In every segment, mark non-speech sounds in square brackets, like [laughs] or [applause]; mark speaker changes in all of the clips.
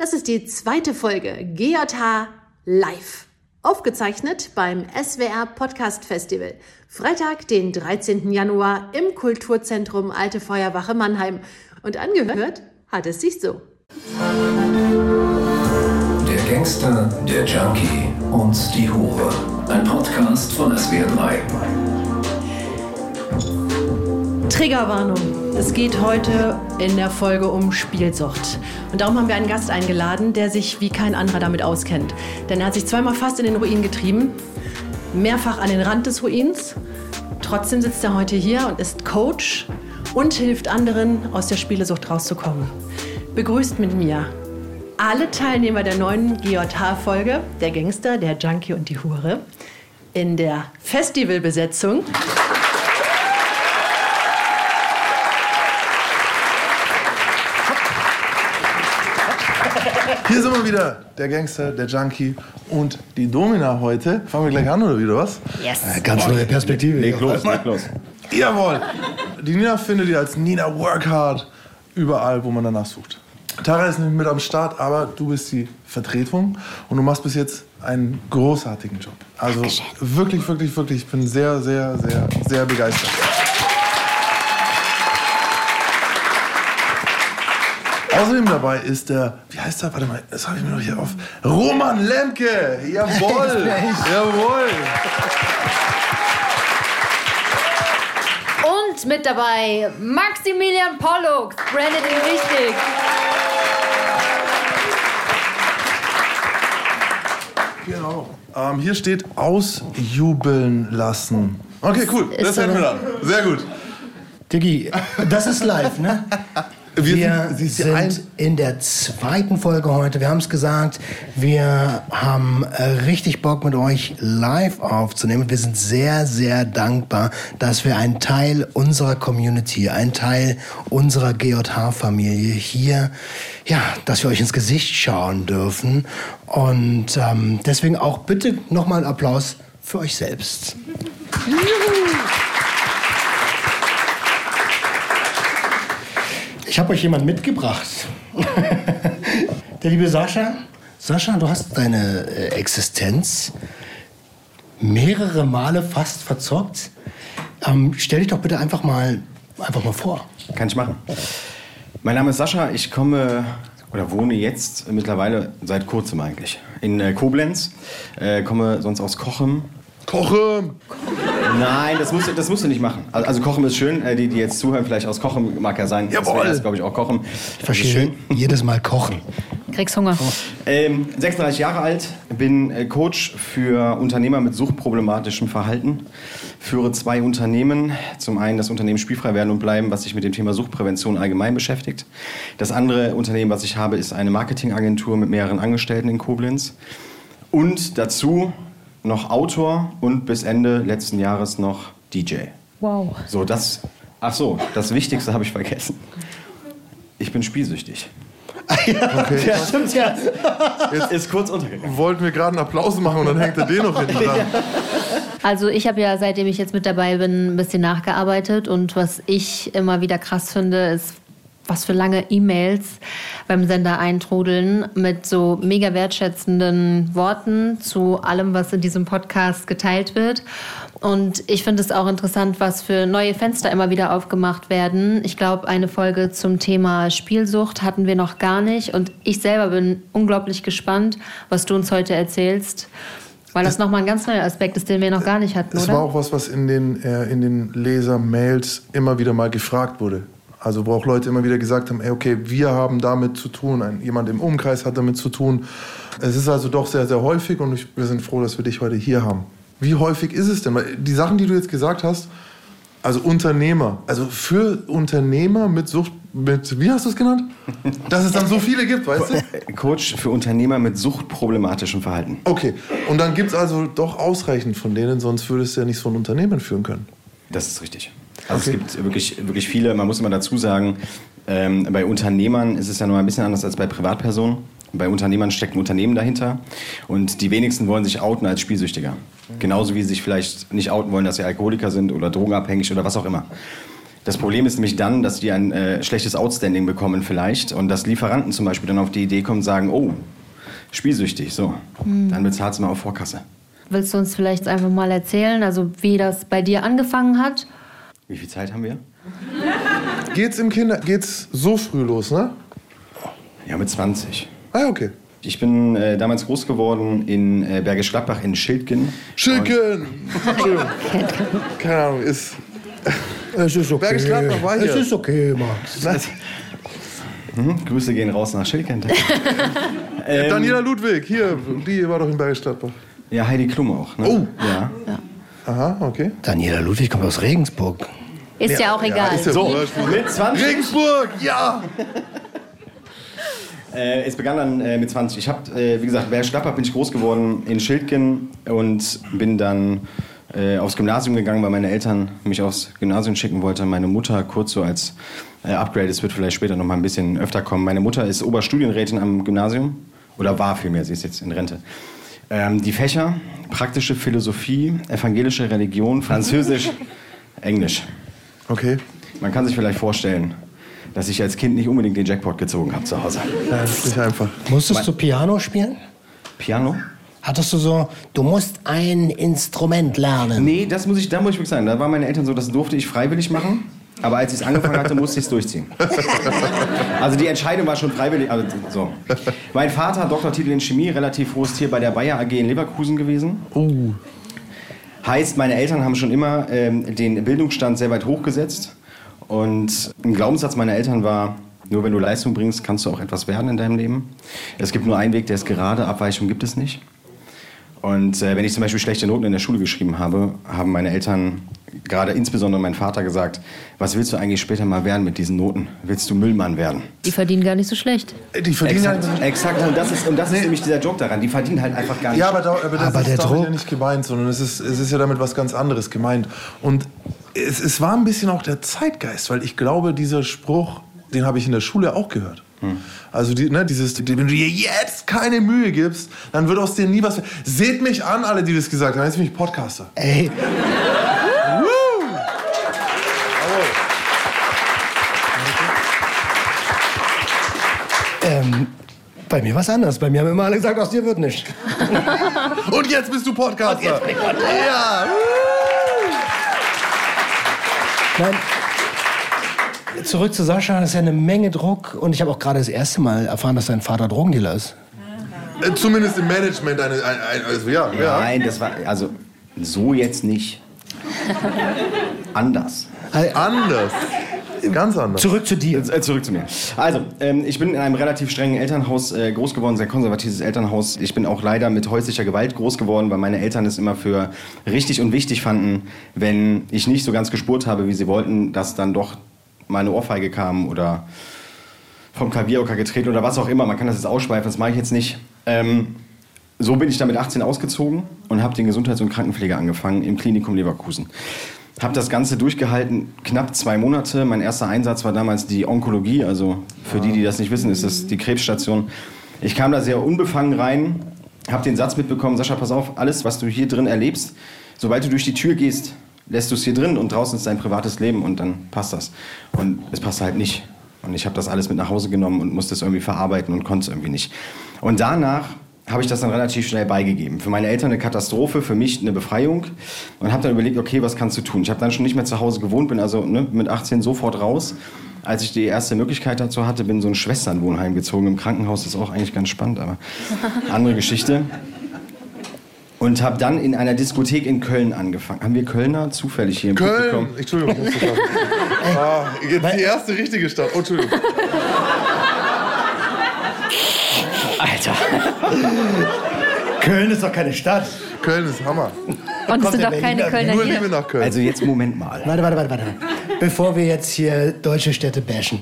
Speaker 1: Das ist die zweite Folge GJH Live. Aufgezeichnet beim SWR Podcast Festival. Freitag, den 13. Januar im Kulturzentrum Alte Feuerwache Mannheim. Und angehört hat es sich so.
Speaker 2: Der Gangster, der Junkie und die Hure. Ein Podcast von SWR 3.
Speaker 1: Triggerwarnung. Es geht heute in der Folge um Spielsucht. Und darum haben wir einen Gast eingeladen, der sich wie kein anderer damit auskennt. Denn er hat sich zweimal fast in den Ruin getrieben, mehrfach an den Rand des Ruins. Trotzdem sitzt er heute hier und ist Coach und hilft anderen, aus der Spielesucht rauszukommen. Begrüßt mit mir alle Teilnehmer der neuen GJH-Folge, der Gangster, der Junkie und die Hure, in der Festivalbesetzung.
Speaker 3: Hier sind wir wieder, der Gangster, der Junkie und die Domina heute. Fangen wir gleich an, oder wieder was?
Speaker 4: Yes. Äh, ganz neue Perspektive.
Speaker 5: Leg los, leg los.
Speaker 3: Jawohl. Die Nina findet ihr als Nina Workhard überall, wo man danach sucht. Tara ist nicht mit am Start, aber du bist die Vertretung und du machst bis jetzt einen großartigen Job. Also wirklich, wirklich, wirklich, ich bin sehr, sehr, sehr, sehr begeistert. Außerdem dabei ist der, wie heißt der? Warte mal, das habe ich mir noch hier auf. Roman Lemke! Jawohl! [laughs] Jawohl!
Speaker 6: Und mit dabei Maximilian Pollux, brandet ihn richtig.
Speaker 3: Genau. Ähm, hier steht ausjubeln lassen. Okay, cool. Das
Speaker 6: so.
Speaker 3: hätten wir dann. Sehr gut.
Speaker 4: Diggi, das ist live, ne?
Speaker 3: Wir
Speaker 4: Wir
Speaker 3: sind-
Speaker 4: sind
Speaker 3: ein-
Speaker 4: in der zweiten Folge heute. Wir haben es gesagt, wir haben äh, richtig Bock mit euch live aufzunehmen. Wir sind sehr, sehr dankbar, dass wir einen Teil unserer Community, einen Teil unserer GJH-Familie hier, ja, dass wir euch ins Gesicht schauen dürfen. Und ähm, deswegen auch bitte nochmal einen Applaus für euch selbst. Ich habe euch jemanden mitgebracht. Der liebe Sascha. Sascha, du hast deine äh, Existenz mehrere Male fast verzockt. Ähm, stell dich doch bitte einfach mal, einfach mal vor.
Speaker 5: Kann ich machen. Mein Name ist Sascha. Ich komme oder wohne jetzt mittlerweile seit kurzem eigentlich in äh, Koblenz. Äh, komme sonst aus Kochem.
Speaker 3: Koche!
Speaker 5: Nein, das musst, du- das musst du nicht machen. Also, also Kochem ist schön. Äh, die, die jetzt zuhören, vielleicht aus Kochem mag ja sein.
Speaker 3: Jawohl.
Speaker 5: Das glaube ich, auch Kochem.
Speaker 4: Ich verstehe jedes Mal kochen.
Speaker 6: Kriegst Hunger.
Speaker 5: Ähm, 36 Jahre alt, bin äh, Coach für Unternehmer mit suchtproblematischem Verhalten. Führe zwei Unternehmen. Zum einen das Unternehmen Spielfrei werden und bleiben, was sich mit dem Thema Suchtprävention allgemein beschäftigt. Das andere Unternehmen, was ich habe, ist eine Marketingagentur mit mehreren Angestellten in Koblenz. Und dazu noch Autor und bis Ende letzten Jahres noch DJ.
Speaker 6: Wow.
Speaker 5: So, das. Ach so, das Wichtigste habe ich vergessen. Ich bin spielsüchtig.
Speaker 3: Okay. [laughs]
Speaker 4: Ja, stimmt ja.
Speaker 5: Ist kurz untergegangen.
Speaker 3: Wollten wir gerade einen Applaus machen und dann hängt er den noch hinten dran. [laughs]
Speaker 6: Also ich habe ja, seitdem ich jetzt mit dabei bin, ein bisschen nachgearbeitet und was ich immer wieder krass finde, ist, was für lange E-Mails beim Sender eintrudeln mit so mega wertschätzenden Worten zu allem, was in diesem Podcast geteilt wird. Und ich finde es auch interessant, was für neue Fenster immer wieder aufgemacht werden. Ich glaube, eine Folge zum Thema Spielsucht hatten wir noch gar nicht. Und ich selber bin unglaublich gespannt, was du uns heute erzählst. Weil das nochmal ein ganz neuer Aspekt ist, den wir noch gar nicht hatten, oder?
Speaker 3: war auch was, was in den, äh, in den Leser-Mails immer wieder mal gefragt wurde. Also wo auch Leute immer wieder gesagt haben, ey, okay, wir haben damit zu tun, ein, jemand im Umkreis hat damit zu tun. Es ist also doch sehr, sehr häufig und ich, wir sind froh, dass wir dich heute hier haben. Wie häufig ist es denn? Weil die Sachen, die du jetzt gesagt hast, also Unternehmer, also für Unternehmer mit Sucht, mit, wie hast du es genannt? Dass es dann so viele gibt, weißt du? [laughs]
Speaker 5: Coach für Unternehmer mit suchtproblematischem Verhalten.
Speaker 3: Okay, und dann gibt es also doch ausreichend von denen, sonst würdest du ja nicht so ein Unternehmen führen können.
Speaker 5: Das ist richtig. Also
Speaker 3: Okay.
Speaker 5: es gibt wirklich, wirklich viele, man muss immer dazu sagen, ähm, bei Unternehmern ist es ja noch ein bisschen anders als bei Privatpersonen. Bei Unternehmern steckt ein Unternehmen dahinter und die wenigsten wollen sich outen als Spielsüchtiger. Genauso wie sie sich vielleicht nicht outen wollen, dass sie Alkoholiker sind oder drogenabhängig oder was auch immer. Das Problem ist nämlich dann, dass die ein äh, schlechtes Outstanding bekommen vielleicht und dass Lieferanten zum Beispiel dann auf die Idee kommen und sagen, oh, spielsüchtig, so, dann bezahlst du mal auf Vorkasse.
Speaker 6: Willst du uns vielleicht einfach mal erzählen, also wie das bei dir angefangen hat?
Speaker 5: Wie viel Zeit haben wir? [laughs]
Speaker 3: Geht's im Kinder, geht's so früh los, ne?
Speaker 5: Ja, mit 20.
Speaker 3: Ah, ja, okay.
Speaker 5: Ich bin äh, damals groß geworden in äh, Bergisch Gladbach in Schildgen.
Speaker 3: Schilken! Entschuldigung. [laughs] Keine Ahnung, ist. [laughs]
Speaker 4: Es ist okay.
Speaker 3: Bergisch Gladbach war hier.
Speaker 4: Es ist okay, Max.
Speaker 5: Mhm, Grüße gehen raus nach Schildgen. Ähm,
Speaker 3: Daniela Ludwig, hier, die war doch in Bergisch Gladbach.
Speaker 5: Ja, Heidi Klum auch. Ne?
Speaker 3: Oh.
Speaker 5: Ja.
Speaker 3: Aha, okay.
Speaker 4: Daniela Ludwig kommt aus Regensburg.
Speaker 6: Ist ja, auch egal.
Speaker 3: ist ja
Speaker 5: So, mit 20.
Speaker 3: Regensburg, ja! [laughs]
Speaker 5: Äh, es begann dann äh, mit 20. Ich habe, äh, wie gesagt, Bergisch Gladbach bin ich groß geworden in Schildgen und bin dann äh, aufs Gymnasium gegangen, weil meine Eltern mich aufs Gymnasium schicken wollten. Meine Mutter, kurz so als äh, Upgrade, es wird vielleicht später noch mal ein bisschen öfter kommen. Meine Mutter ist Oberstudienrätin am Gymnasium oder war vielmehr, sie ist jetzt in Rente. Ähm, die Fächer, praktische Philosophie, evangelische Religion, Französisch, [laughs] Englisch.
Speaker 3: Okay.
Speaker 5: Man kann sich vielleicht vorstellen, dass ich als Kind nicht unbedingt den Jackpot gezogen habe zu Hause.
Speaker 3: Nein, nicht einfach.
Speaker 4: Musstest du Piano spielen?
Speaker 5: Piano?
Speaker 4: Hattest du so, du musst ein Instrument lernen?
Speaker 5: Nee, das muss ich, da muss ich wirklich sagen. Da waren meine Eltern so, das durfte ich freiwillig machen. Aber als ich es angefangen hatte, musste ich es durchziehen. [laughs] Also die Entscheidung war schon freiwillig. Also so. Mein Vater, Doktortitel in Chemie, relativ hohes Tier bei der Bayer AG in Leverkusen gewesen.
Speaker 3: Uh.
Speaker 5: Heißt, meine Eltern haben schon immer ähm, den Bildungsstand sehr weit hochgesetzt. Und ein Glaubenssatz meiner Eltern war, nur wenn du Leistung bringst, kannst du auch etwas werden in deinem Leben. Es gibt nur einen Weg, der ist gerade, Abweichung gibt es nicht. Und äh, wenn ich zum Beispiel schlechte Noten in der Schule geschrieben habe, haben meine Eltern, gerade insbesondere mein Vater, gesagt, was willst du eigentlich später mal werden mit diesen Noten? Willst du Müllmann werden?
Speaker 6: Die verdienen gar nicht so schlecht.
Speaker 3: Die verdienen
Speaker 5: Exakt,
Speaker 3: halt.
Speaker 5: exakt. Und das ist, und das ist nämlich dieser Joke daran. Die verdienen halt einfach gar nicht.
Speaker 3: Ja, aber, da, aber das
Speaker 4: Aber
Speaker 3: ist
Speaker 4: der
Speaker 3: damit
Speaker 4: Druck-
Speaker 3: ja nicht gemeint, sondern es ist, es ist ja damit was ganz anderes gemeint. Und es, es war ein bisschen auch der Zeitgeist, weil ich glaube, dieser Spruch, den habe ich in der Schule auch gehört. Also die, ne, dieses, die- wenn du dir jetzt keine Mühe gibst, dann wird aus dir nie was. Seht mich an, alle, die das gesagt haben. Jetzt bin ich Podcaster.
Speaker 4: Ey, bei mir war es anders. Bei mir haben immer alle gesagt, aus dir wird nichts. [laughs]
Speaker 3: Und jetzt bist du Podcaster. Ja.
Speaker 4: Nein. Zurück zu Sascha, das ist ja eine Menge Druck. Und ich habe auch gerade das erste Mal erfahren, dass dein Vater Drogendealer ist.
Speaker 3: Äh, Zumindest im Management eine, ein, ein, also ja, ja.
Speaker 5: Nein, das war, also so jetzt nicht. [laughs] Anders.
Speaker 3: Anders. Ganz anders.
Speaker 4: Zurück zu dir.
Speaker 5: Äh, zurück zu mir. Also, ähm, ich bin in einem relativ strengen Elternhaus äh, groß geworden, sehr konservatives Elternhaus. Ich bin auch leider mit häuslicher Gewalt groß geworden, weil meine Eltern es immer für richtig und wichtig fanden, wenn ich nicht so ganz gespurt habe, wie sie wollten, dass dann doch meine Ohrfeige kam oder vom Klavierocker getreten oder was auch immer. Man kann das jetzt ausschweifen, das mache ich jetzt nicht. Ähm, so bin ich dann mit 18 ausgezogen und habe den Gesundheits- und Krankenpflege angefangen im Klinikum Leverkusen. Habe das Ganze durchgehalten, knapp zwei Monate. Mein erster Einsatz war damals die Onkologie, also für die, die das nicht wissen, ist das die Krebsstation. Ich kam da sehr unbefangen rein, habe den Satz mitbekommen, Sascha, pass auf, alles, was du hier drin erlebst, sobald du durch die Tür gehst, lässt du es hier drin und draußen ist dein privates Leben und dann passt das. Und es passt halt nicht. Und ich habe das alles mit nach Hause genommen und musste es irgendwie verarbeiten und konnte es irgendwie nicht. Und danach habe ich das dann relativ schnell beigegeben. Für meine Eltern eine Katastrophe, für mich eine Befreiung. Und habe dann überlegt, okay, was kannst du tun? Ich habe dann schon nicht mehr zu Hause gewohnt, bin also ne, mit 18 sofort raus. Als ich die erste Möglichkeit dazu hatte, bin in so ein Schwesternwohnheim gezogen im Krankenhaus. Das ist auch eigentlich ganz spannend, aber [laughs] andere Geschichte. Und habe dann in einer Diskothek in Köln angefangen. Haben wir Kölner zufällig hier im
Speaker 3: Köln.
Speaker 5: Publikum?
Speaker 3: Entschuldigung, [laughs] ah, jetzt die erste richtige Stadt. Oh, Entschuldigung.
Speaker 5: Alter.
Speaker 4: Köln ist doch keine Stadt.
Speaker 3: Köln ist Hammer.
Speaker 6: Und es sind doch keine? Kölner
Speaker 3: Nur Liebe
Speaker 6: hier.
Speaker 3: nach Köln.
Speaker 5: Also jetzt Moment mal.
Speaker 4: Warte, warte, warte, warte. Bevor wir jetzt hier deutsche Städte bashen.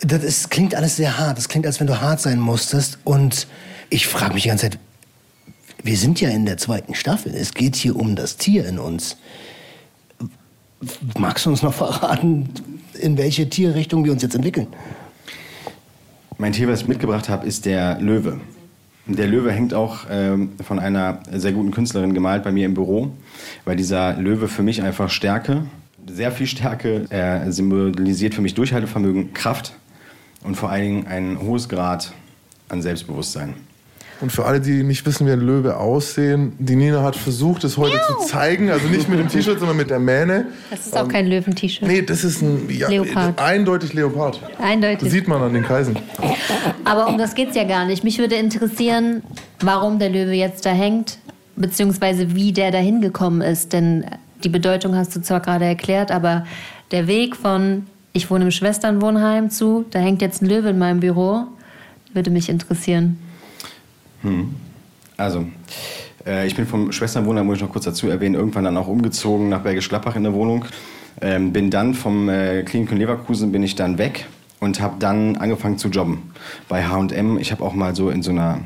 Speaker 4: Das ist, klingt alles sehr hart. Das klingt, als wenn du hart sein musstest. Und ich frage mich die ganze Zeit, wir sind ja in der zweiten Staffel. Es geht hier um das Tier in uns. Magst du uns noch verraten, in welche Tierrichtung wir uns jetzt entwickeln?
Speaker 5: Mein Tier, was ich mitgebracht habe, ist der Löwe. Der Löwe hängt auch ähm, von einer sehr guten Künstlerin gemalt bei mir im Büro, weil dieser Löwe für mich einfach Stärke, sehr viel Stärke. Er symbolisiert für mich Durchhaltevermögen, Kraft und vor allen Dingen ein hohes Grad an Selbstbewusstsein.
Speaker 3: Und für alle, die nicht wissen, wie ein Löwe aussehen, die Nina hat versucht, es heute zu zeigen. Also nicht mit dem T-Shirt, sondern mit der Mähne.
Speaker 6: Das ist auch kein Löwen-T-Shirt.
Speaker 3: Nee, das ist ein ja,
Speaker 6: Leopard.
Speaker 3: eindeutig Leopard.
Speaker 6: Eindeutig.
Speaker 3: Das sieht man an den Kreisen.
Speaker 6: Aber um das geht's ja gar nicht. Mich würde interessieren, warum der Löwe jetzt da hängt, beziehungsweise wie der da hingekommen ist. Denn die Bedeutung hast du zwar gerade erklärt, aber der Weg von ich wohne im Schwesternwohnheim zu, da hängt jetzt ein Löwe in meinem Büro, würde mich interessieren.
Speaker 5: Also, äh, ich bin vom Schwesternwohnheim, muss ich noch kurz dazu erwähnen, irgendwann dann auch umgezogen nach Bergisch Gladbach in der Wohnung. Ähm, bin dann vom äh, Klinikum Leverkusen bin ich dann weg und habe dann angefangen zu jobben bei H&M. Ich habe auch mal so in so einer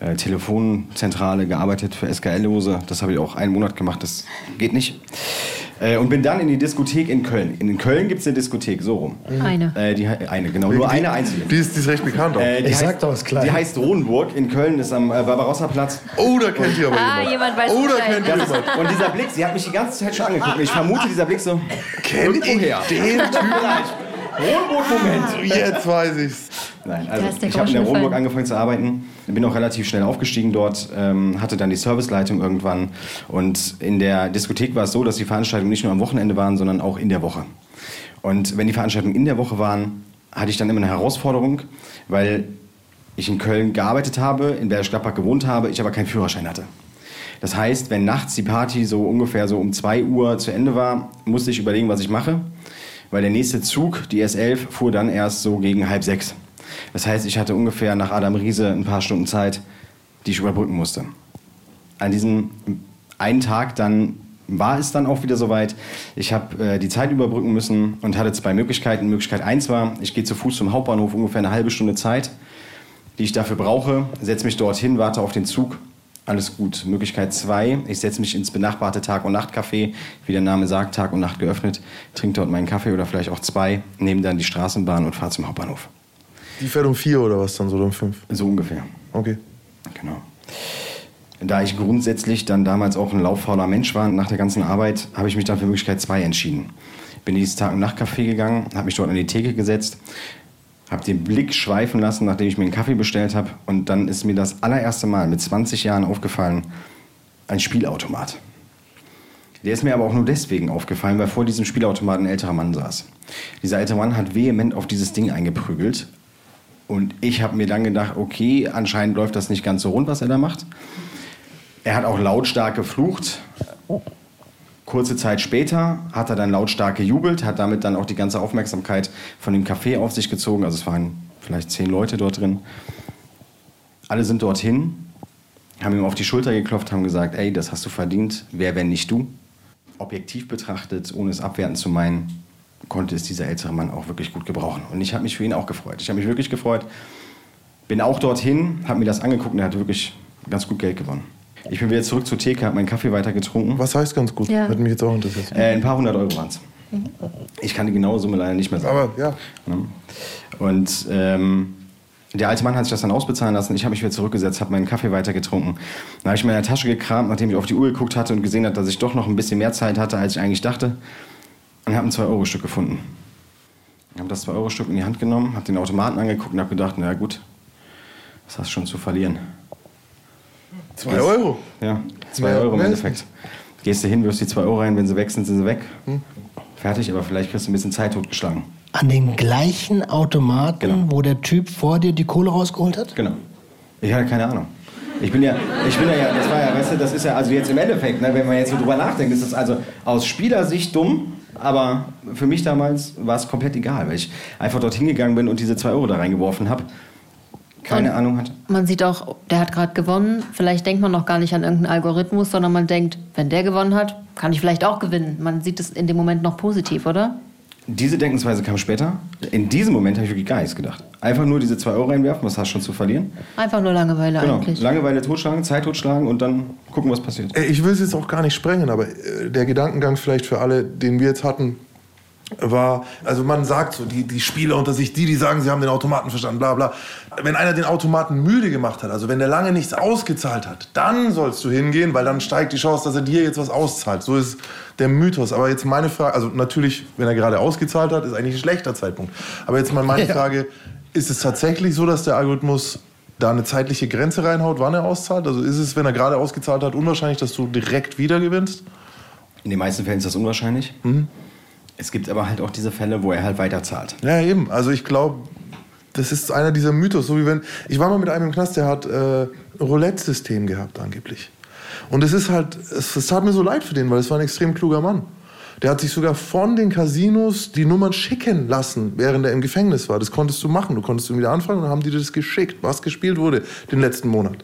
Speaker 5: äh, Telefonzentrale gearbeitet für SKL-Lose. Das habe ich auch einen Monat gemacht, das geht nicht. Äh, und bin dann in die Diskothek in Köln. In Köln gibt es eine Diskothek, so rum.
Speaker 6: Eine.
Speaker 5: Äh, die, eine, genau, nur eine einzige.
Speaker 3: Die ist, die ist recht bekannt auch.
Speaker 5: Äh, die
Speaker 4: Ich
Speaker 5: heißt,
Speaker 4: sag doch, ist klein.
Speaker 5: Die heißt Rohnburg in Köln, ist am äh, Barbarossa-Platz.
Speaker 3: oh, da kennt ihr aber
Speaker 6: Ah,
Speaker 3: jemand.
Speaker 6: jemand weiß
Speaker 3: oh, da
Speaker 6: Bescheid.
Speaker 3: kennt ihr jemand.
Speaker 5: Und dieser Blick, sie hat mich die ganze Zeit schon angeguckt. Ich vermute, dieser Blick so.
Speaker 3: Kennt ihr den
Speaker 5: Rohnburg-Moment.
Speaker 3: Jetzt weiß ich's.
Speaker 5: Nein, also ich habe in der Rohnburg
Speaker 6: gefallen.
Speaker 5: angefangen zu arbeiten, bin auch relativ schnell aufgestiegen dort, ähm, hatte dann die Serviceleitung irgendwann und in der Diskothek war es so, dass die Veranstaltungen nicht nur am Wochenende waren, sondern auch in der Woche. Und wenn die Veranstaltungen in der Woche waren, hatte ich dann immer eine Herausforderung, weil ich in Köln gearbeitet habe, in Bergisch Gladbach gewohnt habe, ich aber keinen Führerschein hatte. Das heißt, wenn nachts die Party so ungefähr so um 2 Uhr zu Ende war, musste ich überlegen, was ich mache, weil der nächste Zug, die S11, fuhr dann erst so gegen halb sechs. Das heißt, ich hatte ungefähr nach Adam Riese ein paar Stunden Zeit, die ich überbrücken musste. An diesem einen Tag dann war es dann auch wieder soweit. Ich habe äh, die Zeit überbrücken müssen und hatte zwei Möglichkeiten. Möglichkeit eins war, ich gehe zu Fuß zum Hauptbahnhof, ungefähr eine halbe Stunde Zeit, die ich dafür brauche, setze mich dorthin, warte auf den Zug. Alles gut. Möglichkeit zwei, ich setze mich ins benachbarte Tag- und Nachtcafé, wie der Name sagt, Tag und Nacht geöffnet, trinke dort meinen Kaffee oder vielleicht auch zwei, nehme dann die Straßenbahn und fahre zum Hauptbahnhof.
Speaker 3: Die fährt um vier oder was dann so oder um fünf?
Speaker 5: So ungefähr.
Speaker 3: Okay.
Speaker 5: Genau. Da ich grundsätzlich dann damals auch ein lauffauler Mensch war, nach der ganzen Arbeit, habe ich mich dann für Möglichkeit 2 entschieden. Bin in dieses Tag- und Nachtcafé gegangen, habe mich dort an die Theke gesetzt, habe den Blick schweifen lassen, nachdem ich mir einen Kaffee bestellt habe. Und dann ist mir das allererste Mal mit 20 Jahren aufgefallen, ein Spielautomat. Der ist mir aber auch nur deswegen aufgefallen, weil vor diesem Spielautomaten ein älterer Mann saß. Dieser ältere Mann hat vehement auf dieses Ding eingeprügelt. Und ich habe mir dann gedacht, okay, anscheinend läuft das nicht ganz so rund, was er da macht. Er hat auch lautstark geflucht. Kurze Zeit später hat er dann lautstark gejubelt, hat damit dann auch die ganze Aufmerksamkeit von dem Café auf sich gezogen. Also es waren vielleicht zehn Leute dort drin. Alle sind dorthin, haben ihm auf die Schulter geklopft, haben gesagt, ey, das hast du verdient, wer, wenn nicht du? Objektiv betrachtet, ohne es abwerten zu meinen, konnte es dieser ältere Mann auch wirklich gut gebrauchen. Und ich habe mich für ihn auch gefreut. Ich habe mich wirklich gefreut. Bin auch dorthin, habe mir das angeguckt und er hat wirklich ganz gut Geld gewonnen. Ich bin wieder zurück zur Theke, habe meinen Kaffee weiter getrunken.
Speaker 3: Was heißt ganz gut?
Speaker 6: Ja.
Speaker 3: Hat mich jetzt auch interessiert.
Speaker 5: Äh, ein paar hundert Euro waren es. Ich kann die genaue Summe leider nicht mehr sagen.
Speaker 3: Aber ja,
Speaker 5: Ne? Und ähm, der alte Mann hat sich das dann ausbezahlen lassen. Ich habe mich wieder zurückgesetzt, habe meinen Kaffee weiter getrunken. Dann habe ich in meiner Tasche gekramt, nachdem ich auf die Uhr geguckt hatte und gesehen habe, dass ich doch noch ein bisschen mehr Zeit hatte, als ich eigentlich dachte. Und habe ein 2-Euro-Stück gefunden. Ich habe das 2-Euro-Stück in die Hand genommen, habe den Automaten angeguckt und habe gedacht, na gut, was hast du schon zu verlieren?
Speaker 3: zwei Euro.
Speaker 5: Ja, 2
Speaker 3: Mehr-
Speaker 5: Euro im Endeffekt. Gehst du hin, wirfst die 2 Euro rein, wenn sie weg sind, sind sie weg. Fertig, aber vielleicht kriegst du ein bisschen Zeit totgeschlagen.
Speaker 4: An den gleichen Automaten,
Speaker 5: Genau.
Speaker 4: wo der Typ vor dir die Kohle rausgeholt hat?
Speaker 5: Genau. Ich hatte keine Ahnung. Ich bin ja, ich bin ja, ja, das war ja, weißt du, das ist ja, also jetzt im Endeffekt, ne, wenn man jetzt so drüber nachdenkt, ist das also aus Spielersicht dumm, aber für mich damals war es komplett egal, weil ich einfach dorthin gegangen bin und diese 2 Euro da reingeworfen habe. Keine
Speaker 6: Und-
Speaker 5: Ahnung hatte.
Speaker 6: Man sieht auch, der hat gerade gewonnen. Vielleicht denkt man noch gar nicht an irgendeinen Algorithmus, sondern man denkt, wenn der gewonnen hat, kann ich vielleicht auch gewinnen. Man sieht es in dem Moment noch positiv, oder?
Speaker 5: Diese Denkensweise kam später. In diesem Moment habe ich wirklich gar nichts gedacht. Einfach nur diese 2 Euro reinwerfen, was hast du schon zu verlieren?
Speaker 6: Einfach nur Langeweile
Speaker 5: Genau.
Speaker 6: eigentlich.
Speaker 5: Langeweile totschlagen, Zeit totschlagen und dann gucken, was passiert.
Speaker 3: Ich will es jetzt auch gar nicht sprengen, aber äh, der Gedankengang vielleicht für alle, den wir jetzt hatten, war, also man sagt so, die, die Spieler unter sich, die, die sagen, sie haben den Automaten verstanden, bla bla. Wenn einer den Automaten müde gemacht hat, also wenn der lange nichts ausgezahlt hat, dann sollst du hingehen, weil dann steigt die Chance, dass er dir jetzt was auszahlt. So ist der Mythos. Aber jetzt meine Frage, also natürlich, wenn er gerade ausgezahlt hat, ist eigentlich ein schlechter Zeitpunkt. Aber jetzt mal meine Frage, ist es tatsächlich so, dass der Algorithmus da eine zeitliche Grenze reinhaut, wann er auszahlt? Also ist es, wenn er gerade ausgezahlt hat, unwahrscheinlich, dass du direkt wieder gewinnst?
Speaker 5: In den meisten Fällen ist das unwahrscheinlich.
Speaker 3: Mhm.
Speaker 5: Es gibt aber halt auch diese Fälle, wo er halt weiterzahlt.
Speaker 3: Ja, eben. Also ich glaube, das ist einer dieser Mythos. So wie wenn ich war mal mit einem im Knast, der hat äh, Roulette-System gehabt angeblich. Und es ist halt, es, es tat mir so leid für den, weil es war ein extrem kluger Mann. Der hat sich sogar von den Casinos die Nummern schicken lassen, während er im Gefängnis war. Das konntest du machen. Du konntest ihn wieder anfragen und dann haben die dir das geschickt, was gespielt wurde den letzten Monat.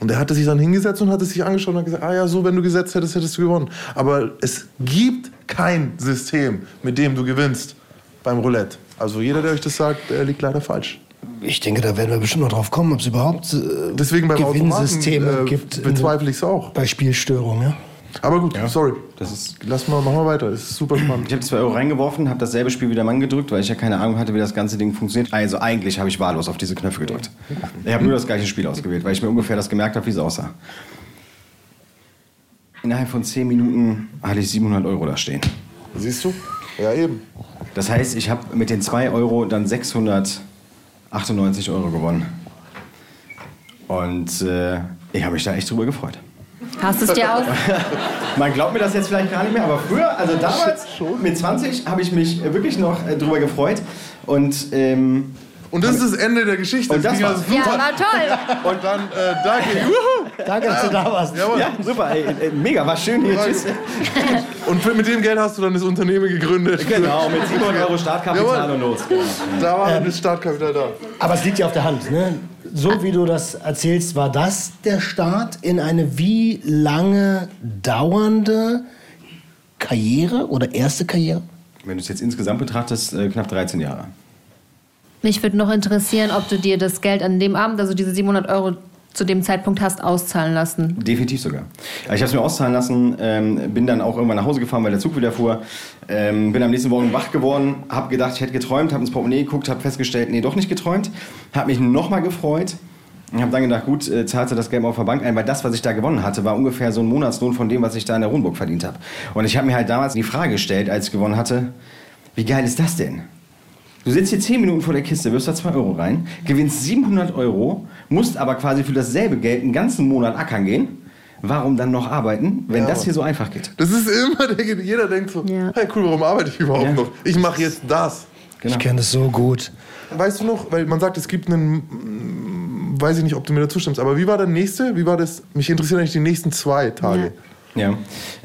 Speaker 3: Und er hatte sich dann hingesetzt und hatte sich angeschaut und hat gesagt, ah ja, so, wenn du gesetzt hättest, hättest du gewonnen. Aber es gibt kein System, mit dem du gewinnst beim Roulette. Also jeder, der euch das sagt, der liegt leider falsch.
Speaker 4: Ich denke, da werden wir bestimmt noch drauf kommen, ob es überhaupt äh,
Speaker 3: Deswegen beim
Speaker 4: Gewinnsysteme
Speaker 3: Automaten, äh,
Speaker 4: gibt.
Speaker 3: bezweifle ich es auch.
Speaker 4: Bei Spielstörungen, ja.
Speaker 3: Aber gut, sorry.
Speaker 5: Das ist
Speaker 3: Lass mal, machen wir weiter. Das ist super spannend.
Speaker 5: Ich habe 2 Euro reingeworfen, habe dasselbe Spiel wieder Mann gedrückt, weil ich ja keine Ahnung hatte, wie das ganze Ding funktioniert. Also eigentlich habe ich wahllos auf diese Knöpfe gedrückt. Ich habe nur das gleiche Spiel ausgewählt, weil ich mir ungefähr das gemerkt habe, wie es aussah. Innerhalb von 10 Minuten hatte ich 700 Euro da stehen.
Speaker 3: Siehst du? Ja, eben.
Speaker 5: Das heißt, ich habe mit den 2 Euro dann 698 Euro gewonnen. Und äh, ich habe mich da echt drüber gefreut.
Speaker 6: Hast du es dir aus? [laughs]
Speaker 5: Man glaubt mir das jetzt vielleicht gar nicht mehr, aber früher, also damals mit 20, habe ich mich wirklich noch äh, drüber gefreut. Und, ähm,
Speaker 3: Und das ist das Ende der Geschichte.
Speaker 5: Und das war's.
Speaker 3: also
Speaker 6: Ja,
Speaker 3: super.
Speaker 6: war toll.
Speaker 3: Und dann, äh, danke. Juhu.
Speaker 4: Danke, dass du da warst.
Speaker 3: Jawohl.
Speaker 5: ja, super, ey, mega, war schön hier. Tschüss.
Speaker 3: Und für- mit dem Geld hast du dann das Unternehmen gegründet.
Speaker 5: Genau, mit 700 Euro Startkapital
Speaker 3: Jawohl.
Speaker 5: und los. Genau.
Speaker 3: Da war das Startkapital da.
Speaker 4: Aber es liegt ja auf der Hand. Ne? So wie du das erzählst, war das der Start in eine wie lange dauernde Karriere oder erste Karriere?
Speaker 5: Wenn du es jetzt insgesamt betrachtest, äh, knapp 13 Jahre.
Speaker 6: Mich würde noch interessieren, ob du dir das Geld an dem Abend, also diese 700 Euro zu dem Zeitpunkt hast auszahlen lassen.
Speaker 5: Definitiv sogar. Also Ich habe es mir auszahlen lassen, ähm, bin dann auch irgendwann nach Hause gefahren, weil der Zug wieder fuhr. Ähm, bin am nächsten Morgen wach geworden, habe gedacht, ich hätte geträumt, habe ins Portemonnaie geguckt, habe festgestellt, nee, doch nicht geträumt. Habe mich nochmal gefreut. Ich habe dann gedacht, gut, äh, du das Geld mal auf der Bank ein, weil das, was ich da gewonnen hatte, war ungefähr so ein Monatslohn von dem, was ich da in der Rundburg verdient habe. Und ich habe mir halt damals die Frage gestellt, als ich gewonnen hatte, wie geil ist das denn? Du sitzt hier 10 Minuten vor der Kiste, wirfst da 2 Euro rein, gewinnst 700 Euro, musst aber quasi für dasselbe Geld einen ganzen Monat ackern gehen. Warum dann noch arbeiten, wenn
Speaker 3: Ja,
Speaker 5: das hier so einfach geht?
Speaker 3: Das ist immer, der, jeder denkt so,
Speaker 6: Ja.
Speaker 3: hey cool, warum arbeite ich überhaupt
Speaker 5: Ja.
Speaker 3: noch? Ich mache jetzt das.
Speaker 5: Genau.
Speaker 4: Ich kenne das so gut.
Speaker 3: Weißt du noch, weil man sagt, es gibt einen, weiß ich nicht, ob du mir dazu stimmst, aber wie war der nächste? Wie war das? Mich interessieren eigentlich die nächsten zwei Tage.
Speaker 5: Ja.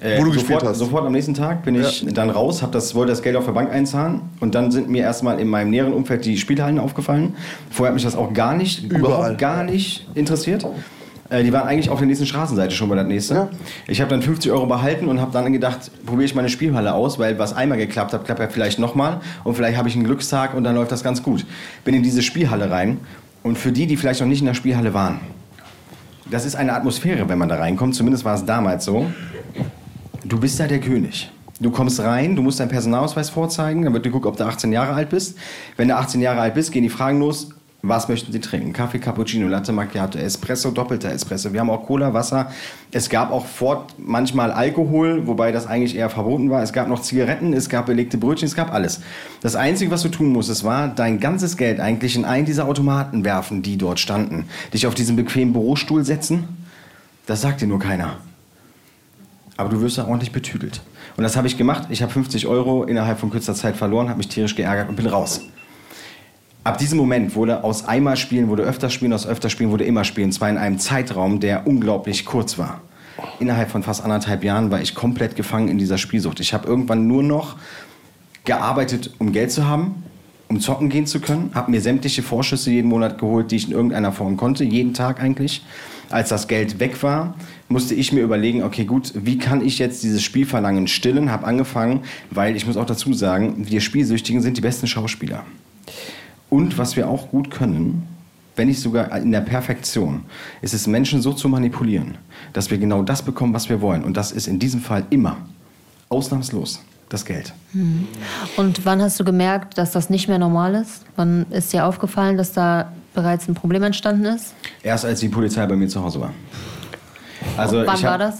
Speaker 5: Äh,
Speaker 3: Wo du gespielt
Speaker 5: sofort,
Speaker 3: hast.
Speaker 5: Sofort am nächsten Tag bin ich dann raus, hab das, wollte das Geld auf der Bank einzahlen und dann sind mir erstmal in meinem näheren Umfeld die Spielhallen aufgefallen. Vorher hat mich das auch gar nicht,
Speaker 3: Überall.
Speaker 5: überhaupt gar nicht interessiert. Äh, die waren eigentlich auf der nächsten Straßenseite schon bei das nächste.
Speaker 3: Ja.
Speaker 5: Ich habe dann 50 Euro behalten und habe dann gedacht, probiere ich meine Spielhalle aus, weil was einmal geklappt hat, klappt ja vielleicht nochmal und vielleicht habe ich einen Glückstag und dann läuft das ganz gut. Bin in diese Spielhalle rein und für die, die vielleicht noch nicht in der Spielhalle waren, das ist eine Atmosphäre, wenn man da reinkommt, zumindest war es damals so. Du bist da der König. Du kommst rein, du musst deinen Personalausweis vorzeigen, dann wird geguckt, ob du 18 Jahre alt bist. Wenn du 18 Jahre alt bist, gehen die Fragen los. Was möchten Sie trinken? Kaffee, Cappuccino, Latte Macchiato, Espresso, doppelter Espresso. Wir haben auch Cola, Wasser. Es gab auch fort manchmal Alkohol, wobei das eigentlich eher verboten war. Es gab noch Zigaretten, es gab belegte Brötchen, es gab alles. Das Einzige, was du tun musstest, war dein ganzes Geld eigentlich in einen dieser Automaten werfen, die dort standen. Dich auf diesen bequemen Bürostuhl setzen. Das sagt dir nur keiner aber du wirst da ordentlich betüdelt. Und das habe ich gemacht. Ich habe 50 Euro innerhalb von kürzester Zeit verloren, habe mich tierisch geärgert und bin raus. Ab diesem Moment wurde aus einmal spielen, wurde öfter spielen, aus öfter spielen wurde immer spielen. Zwar in einem Zeitraum, der unglaublich kurz war. Innerhalb von fast anderthalb Jahren war ich komplett gefangen in dieser Spielsucht. Ich habe irgendwann nur noch gearbeitet, um Geld zu haben, um zocken gehen zu können. Habe mir sämtliche Vorschüsse jeden Monat geholt, die ich in irgendeiner Form konnte, jeden Tag eigentlich. Als das Geld weg war, musste ich mir überlegen, okay gut, wie kann ich jetzt dieses Spielverlangen stillen? Habe angefangen, weil ich muss auch dazu sagen, wir Spielsüchtigen sind die besten Schauspieler. Und was wir auch gut können, wenn nicht sogar in der Perfektion, ist es Menschen so zu manipulieren, dass wir genau das bekommen, was wir wollen. Und das ist in diesem Fall immer, ausnahmslos, das Geld.
Speaker 6: Und wann hast du gemerkt, dass das nicht mehr normal ist? Wann ist dir aufgefallen, dass da bereits ein Problem entstanden ist?
Speaker 5: Erst als die Polizei bei mir zu Hause war. Also
Speaker 6: wann
Speaker 5: ich
Speaker 6: war
Speaker 5: hab-
Speaker 6: das?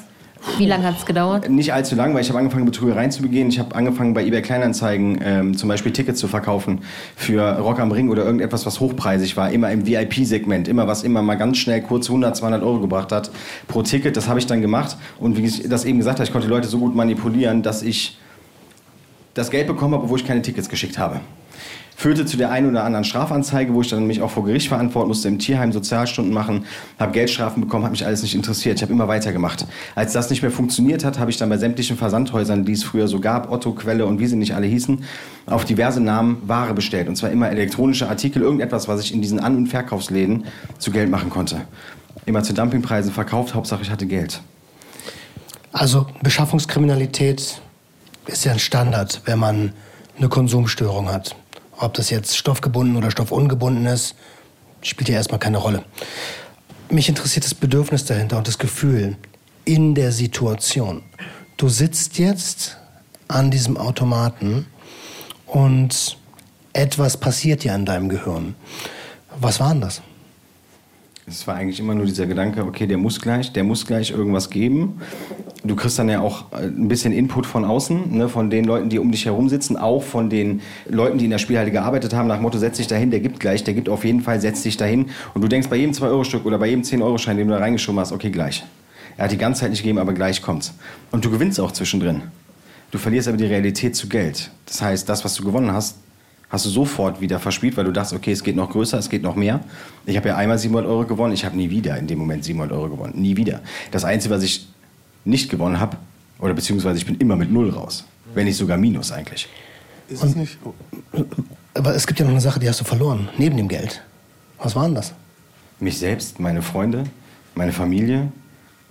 Speaker 6: Wie lange hat es gedauert?
Speaker 5: Nicht allzu lang, weil ich habe angefangen, Betrügereien zu begehen. Ich habe angefangen, bei eBay Kleinanzeigen ähm, zum Beispiel Tickets zu verkaufen für Rock am Ring oder irgendetwas, was hochpreisig war. Immer im VIP-Segment. Immer, was immer mal ganz schnell kurz 100, 200 Euro gebracht hat pro Ticket. Das habe ich dann gemacht. Und wie ich das eben gesagt habe, ich konnte die Leute so gut manipulieren, dass ich das Geld bekommen habe, obwohl ich keine Tickets geschickt habe. Führte zu der einen oder anderen Strafanzeige, wo ich dann mich auch vor Gericht verantworten musste, im Tierheim Sozialstunden machen, habe Geldstrafen bekommen, hat mich alles nicht interessiert. Ich habe immer weitergemacht. Als das nicht mehr funktioniert hat, habe ich dann bei sämtlichen Versandhäusern, die es früher so gab, Otto, Quelle und wie sie nicht alle hießen, auf diverse Namen Ware bestellt. Und zwar immer elektronische Artikel, irgendetwas, was ich in diesen An- und Verkaufsläden zu Geld machen konnte. Immer zu Dumpingpreisen verkauft, Hauptsache ich hatte Geld.
Speaker 4: Also Beschaffungskriminalität ist ja ein Standard, wenn man eine Konsumstörung hat. Ob das jetzt stoffgebunden oder stoffungebunden ist, spielt ja erstmal keine Rolle. Mich interessiert das Bedürfnis dahinter und das Gefühl in der Situation. Du sitzt jetzt an diesem Automaten und etwas passiert ja in deinem Gehirn. Was war denn das?
Speaker 5: Es war eigentlich immer nur dieser Gedanke, okay, der muss gleich, der muss gleich irgendwas geben. Du kriegst dann ja auch äh, ein bisschen Input von außen, ne, von den Leuten, die um dich herum sitzen, auch von den Leuten, die in der Spielhalle gearbeitet haben, nach Motto, setz dich dahin, der gibt gleich, der gibt auf jeden Fall, setz dich dahin. Und du denkst bei jedem 2-Euro-Stück oder bei jedem 10-Euro-Schein, den du da reingeschoben hast, okay, gleich. Er hat die ganze Zeit nicht gegeben, aber gleich kommt's. Und du gewinnst auch zwischendrin. Du verlierst aber die Realität zu Geld. Das heißt, das, was du gewonnen hast, hast du sofort wieder verspielt, weil du dachtest, okay, es geht noch größer, es geht noch mehr. Ich habe ja einmal 700 Euro gewonnen, ich habe nie wieder in dem Moment 700 Euro gewonnen. Nie wieder. Das Einzige, was ich nicht gewonnen habe, oder beziehungsweise ich bin immer mit Null raus. Wenn nicht sogar Minus eigentlich.
Speaker 3: Ist es nicht?
Speaker 4: Aber es gibt ja noch eine Sache, die hast du verloren, neben dem Geld. Was war denn das?
Speaker 5: Mich selbst, meine Freunde, meine Familie,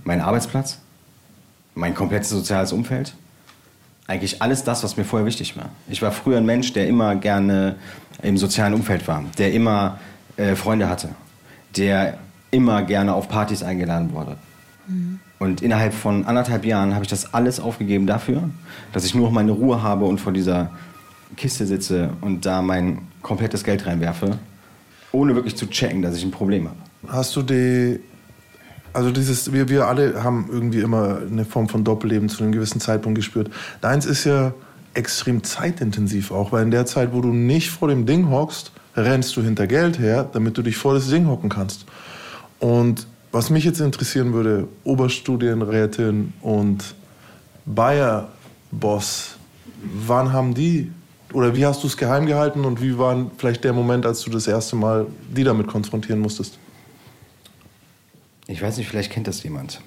Speaker 5: mein Arbeitsplatz, mein komplettes soziales Umfeld. Eigentlich alles das, was mir vorher wichtig war. Ich war früher ein Mensch, der immer gerne im sozialen Umfeld war, der immer äh, Freunde hatte, der immer gerne auf Partys eingeladen wurde. Und innerhalb von anderthalb Jahren habe ich das alles aufgegeben dafür, dass ich nur noch meine Ruhe habe und vor dieser Kiste sitze und da mein komplettes Geld reinwerfe, ohne wirklich zu checken, dass ich ein Problem habe.
Speaker 3: Hast du die. Also dieses, wir, wir alle haben irgendwie immer eine Form von Doppelleben zu einem gewissen Zeitpunkt gespürt. Deins ist ja extrem zeitintensiv auch, weil in der Zeit, wo du nicht vor dem Ding hockst, rennst du hinter Geld her, damit du dich vor das Ding hocken kannst. Und was mich jetzt interessieren würde, Oberstudienrätin und Bayer-Boss, wann haben die, oder wie hast du es geheim gehalten und wie war vielleicht der Moment, als du das erste Mal die damit konfrontieren musstest?
Speaker 5: Ich weiß nicht, vielleicht kennt das jemand.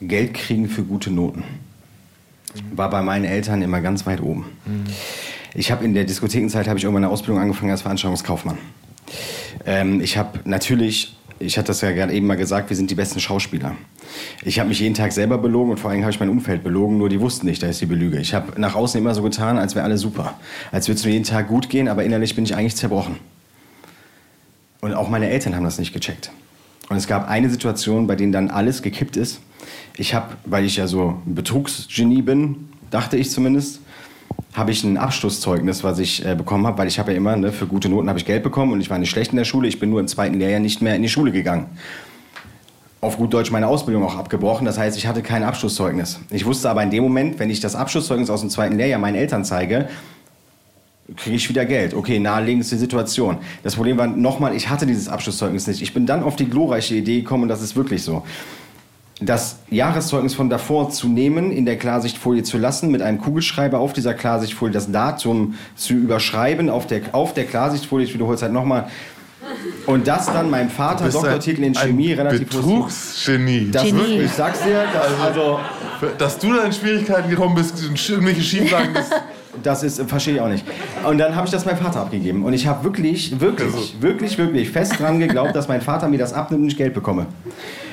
Speaker 5: Geld kriegen für gute Noten. War bei meinen Eltern immer ganz weit oben. Ich habe in der Diskothekenzeit habe ich irgendwann eine Ausbildung angefangen als Veranstaltungskaufmann. Ähm, ich habe natürlich, ich hatte das ja gerade eben mal gesagt, wir sind die besten Schauspieler. Ich habe mich jeden Tag selber belogen und vor allem habe ich mein Umfeld belogen, nur die wussten nicht, da ist die Belüge. Ich habe nach außen immer so getan, als wäre alles super. Als würde es mir jeden Tag gut gehen, aber innerlich bin ich eigentlich zerbrochen. Und auch meine Eltern haben das nicht gecheckt. Und es gab eine Situation, bei denen dann alles gekippt ist. Ich habe, weil ich ja so ein Betrugsgenie bin, dachte ich zumindest, habe ich ein Abschlusszeugnis, was ich äh, bekommen habe, weil ich habe ja immer, ne, für gute Noten habe ich Geld bekommen und ich war nicht schlecht in der Schule. Ich bin nur im zweiten Lehrjahr nicht mehr in die Schule gegangen. Auf gut Deutsch meine Ausbildung auch abgebrochen. Das heißt, ich hatte kein Abschlusszeugnis. Ich wusste aber in dem Moment, wenn ich das Abschlusszeugnis aus dem zweiten Lehrjahr meinen Eltern zeige, kriege ich wieder Geld. Okay, naheliegendste Situation. Das Problem war nochmal, ich hatte dieses Abschlusszeugnis nicht. Ich bin dann auf die glorreiche Idee gekommen, und das ist wirklich so. Das Jahreszeugnis von davor zu nehmen, in der Klarsichtfolie zu lassen, mit einem Kugelschreiber auf dieser Klarsichtfolie das Datum zu überschreiben, auf der, auf der Klarsichtfolie, ich wiederhole es halt nochmal, und das dann meinem Vater,
Speaker 3: bist
Speaker 5: Doktortitel in
Speaker 3: ein
Speaker 5: Chemie, relativ
Speaker 3: Betrugsgenie.
Speaker 5: Das
Speaker 6: Genie.
Speaker 5: wirklich, ich sag's dir, das, also,
Speaker 3: Dass du da in Schwierigkeiten gekommen bist, irgendwelche Schieflagen, das
Speaker 5: Das ist, verstehe ich auch nicht. Und dann habe ich das meinem Vater abgegeben. Und ich habe wirklich, wirklich,
Speaker 3: Also-
Speaker 5: wirklich, wirklich fest dran geglaubt, dass mein Vater mir das abnimmt und ich Geld bekomme.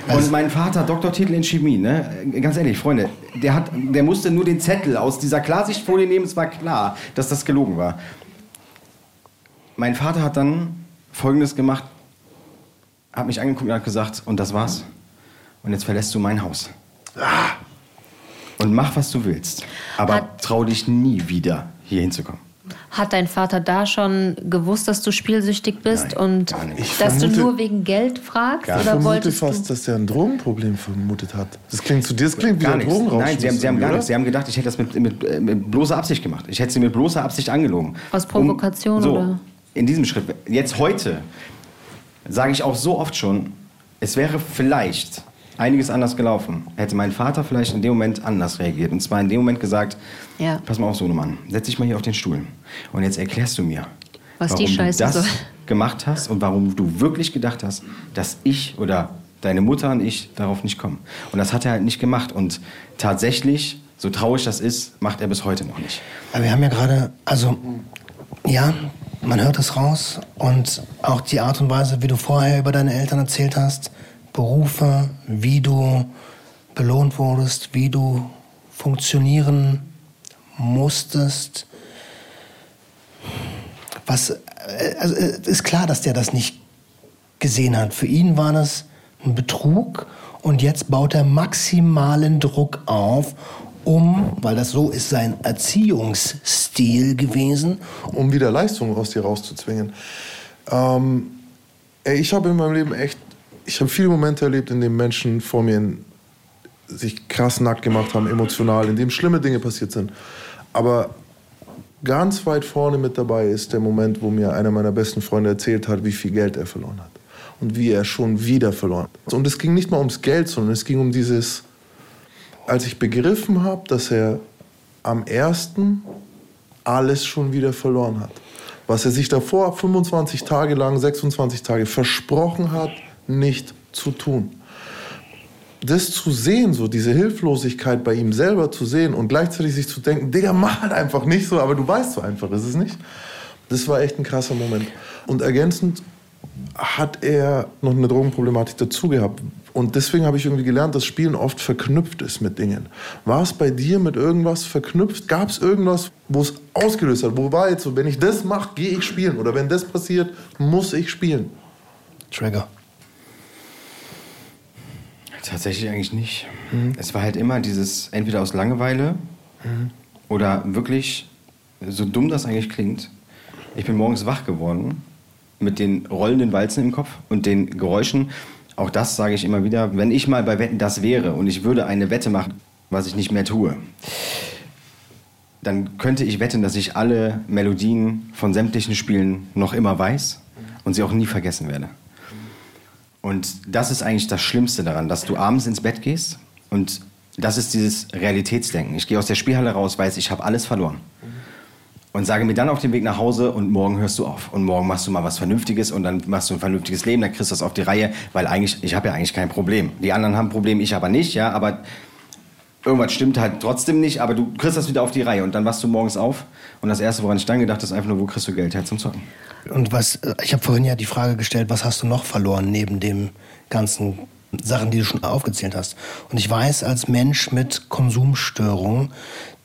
Speaker 5: Und mein Vater, Doktortitel in Chemie, ne? Ganz ehrlich, Freunde, der, hat, der musste nur den Zettel aus dieser Klarsichtfolie nehmen. Es war klar, dass das gelogen war. Mein Vater hat dann Folgendes gemacht, hat mich angeguckt und hat gesagt, und das war's. Und jetzt verlässt du mein Haus. Und und mach, was du willst. Aber
Speaker 6: Hat-
Speaker 5: trau dich nie wieder, hier hinzukommen.
Speaker 6: Hat dein Vater da schon gewusst, dass du spielsüchtig bist
Speaker 5: Nein,
Speaker 6: und.
Speaker 3: Ich
Speaker 6: dass du
Speaker 3: vermute-
Speaker 6: nur wegen Geld fragst?
Speaker 5: Gar
Speaker 3: Ich
Speaker 6: oder
Speaker 3: vermute
Speaker 6: wolltest
Speaker 3: fast,
Speaker 6: du?
Speaker 3: dass der ein Drogenproblem vermutet hat. Das klingt zu dir, das klingt wie
Speaker 5: Gar
Speaker 3: ein
Speaker 5: nichts.
Speaker 3: Drogenrausch.
Speaker 5: Nein, sie haben, sie haben gar nichts. Sie haben gedacht, ich hätte das mit, mit, äh, mit bloßer Absicht gemacht. Ich hätte sie mit bloßer Absicht angelogen.
Speaker 6: Aus Provokation
Speaker 5: so,
Speaker 6: oder?
Speaker 5: In diesem Schritt. Jetzt heute sage ich auch so oft schon, es wäre vielleicht einiges anders gelaufen. Hätte mein Vater vielleicht in dem Moment anders reagiert. Und zwar in dem Moment gesagt,
Speaker 6: Ja.
Speaker 5: pass mal auf, Sohnemann, setz dich mal hier auf den Stuhl. Und jetzt erklärst du mir,
Speaker 6: Was die
Speaker 5: warum
Speaker 6: Scheiße
Speaker 5: du das
Speaker 6: soll. [laughs]
Speaker 5: gemacht hast und warum du wirklich gedacht hast, dass ich oder deine Mutter und ich darauf nicht kommen. Und das hat er halt nicht gemacht. Und tatsächlich, so traurig das ist, macht er bis heute noch nicht.
Speaker 4: Aber wir haben ja gerade, also ja, man hört es raus und auch die Art und Weise, wie du vorher über deine Eltern erzählt hast, Berufe, wie du belohnt wurdest, wie du funktionieren musstest. Was, also ist klar, dass der das nicht gesehen hat. Für ihn war das ein Betrug und jetzt baut er maximalen Druck auf, um, weil das so ist sein Erziehungsstil gewesen,
Speaker 3: um wieder Leistung aus dir rauszuzwingen. Ähm, ich habe in meinem Leben echt, ich habe viele Momente erlebt, in denen Menschen vor mir sich krass nackt gemacht haben, emotional, in dem schlimme Dinge passiert sind. Aber ganz weit vorne mit dabei ist der Moment, wo mir einer meiner besten Freunde erzählt hat, wie viel Geld er verloren hat. Und wie er schon wieder verloren hat. Und es ging nicht mal ums Geld, sondern es ging um dieses, als ich begriffen habe, dass er am ersten alles schon wieder verloren hat. Was er sich davor 25 Tage lang, 26 Tage versprochen hat, nicht zu tun. Das zu sehen, so diese Hilflosigkeit bei ihm selber zu sehen und gleichzeitig sich zu denken, Digga, mach halt einfach nicht so, aber du weißt so einfach, ist es nicht? Das war echt ein krasser Moment. Und ergänzend hat er noch eine Drogenproblematik dazu gehabt. Und deswegen habe ich irgendwie gelernt, dass Spielen oft verknüpft ist mit Dingen. War es bei dir mit irgendwas verknüpft? Gab es irgendwas, wo es ausgelöst hat? Wo war jetzt so, wenn ich das mache, gehe ich spielen? Oder wenn das passiert, muss ich spielen?
Speaker 4: Trigger.
Speaker 5: Tatsächlich eigentlich nicht. Es war halt immer dieses, entweder aus Langeweile oder wirklich, so dumm das eigentlich klingt, ich bin morgens wach geworden mit den rollenden Walzen im Kopf und den Geräuschen. Auch das sage ich immer wieder, wenn ich mal bei Wetten das wäre und ich würde eine Wette machen, was ich nicht mehr tue, dann könnte ich wetten, dass ich alle Melodien von sämtlichen Spielen noch immer weiß und sie auch nie vergessen werde. Und das ist eigentlich das Schlimmste daran, dass du abends ins Bett gehst und das ist dieses Realitätsdenken. Ich gehe aus der Spielhalle raus, weiß, ich habe alles verloren. Und sage mir dann auf dem Weg nach Hause und morgen hörst du auf. Und morgen machst du mal was Vernünftiges und dann machst du ein vernünftiges Leben, dann kriegst du das auf die Reihe, weil eigentlich, ich habe ja eigentlich kein Problem. Die anderen haben ein Problem, ich aber nicht, ja, aber irgendwas stimmt halt trotzdem nicht, aber du kriegst das wieder auf die Reihe und dann wachst du morgens auf und das Erste, woran ich dann gedacht habe, ist einfach nur, wo kriegst du Geld her zum Zocken?
Speaker 4: Und was, ich habe vorhin ja die Frage gestellt, was hast du noch verloren neben dem ganzen Sachen, die du schon aufgezählt hast? Und ich weiß als Mensch mit Konsumstörung,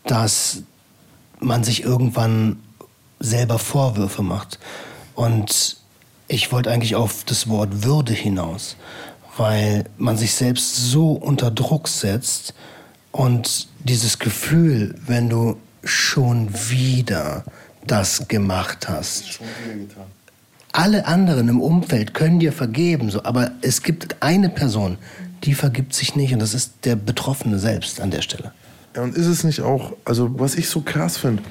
Speaker 4: dass man sich irgendwann selber Vorwürfe macht. Und ich wollte eigentlich auf das Wort Würde hinaus, weil man sich selbst so unter Druck setzt und dieses Gefühl, wenn du schon wieder das gemacht hast. Alle anderen im Umfeld können dir vergeben, so, aber es gibt eine Person, die vergibt sich nicht und das ist der Betroffene selbst an der Stelle.
Speaker 3: Ja, und ist es nicht auch, also was ich so krass finde,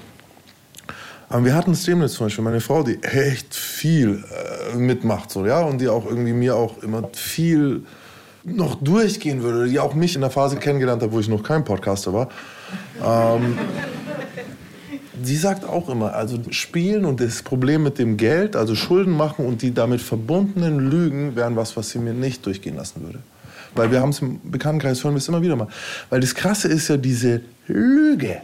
Speaker 3: wir hatten es demnächst zum Beispiel, meine Frau, die echt viel äh, mitmacht, so, ja, und die auch irgendwie mir auch immer viel noch durchgehen würde, die auch mich in der Phase kennengelernt hat, wo ich noch kein Podcaster war. Ähm, die sagt auch immer, also Spielen und das Problem mit dem Geld, also Schulden machen und die damit verbundenen Lügen wären was, was sie mir nicht durchgehen lassen würde. Weil wir haben es im Bekanntenkreis, hören wir es immer wieder mal. Weil das Krasse ist ja diese Lüge.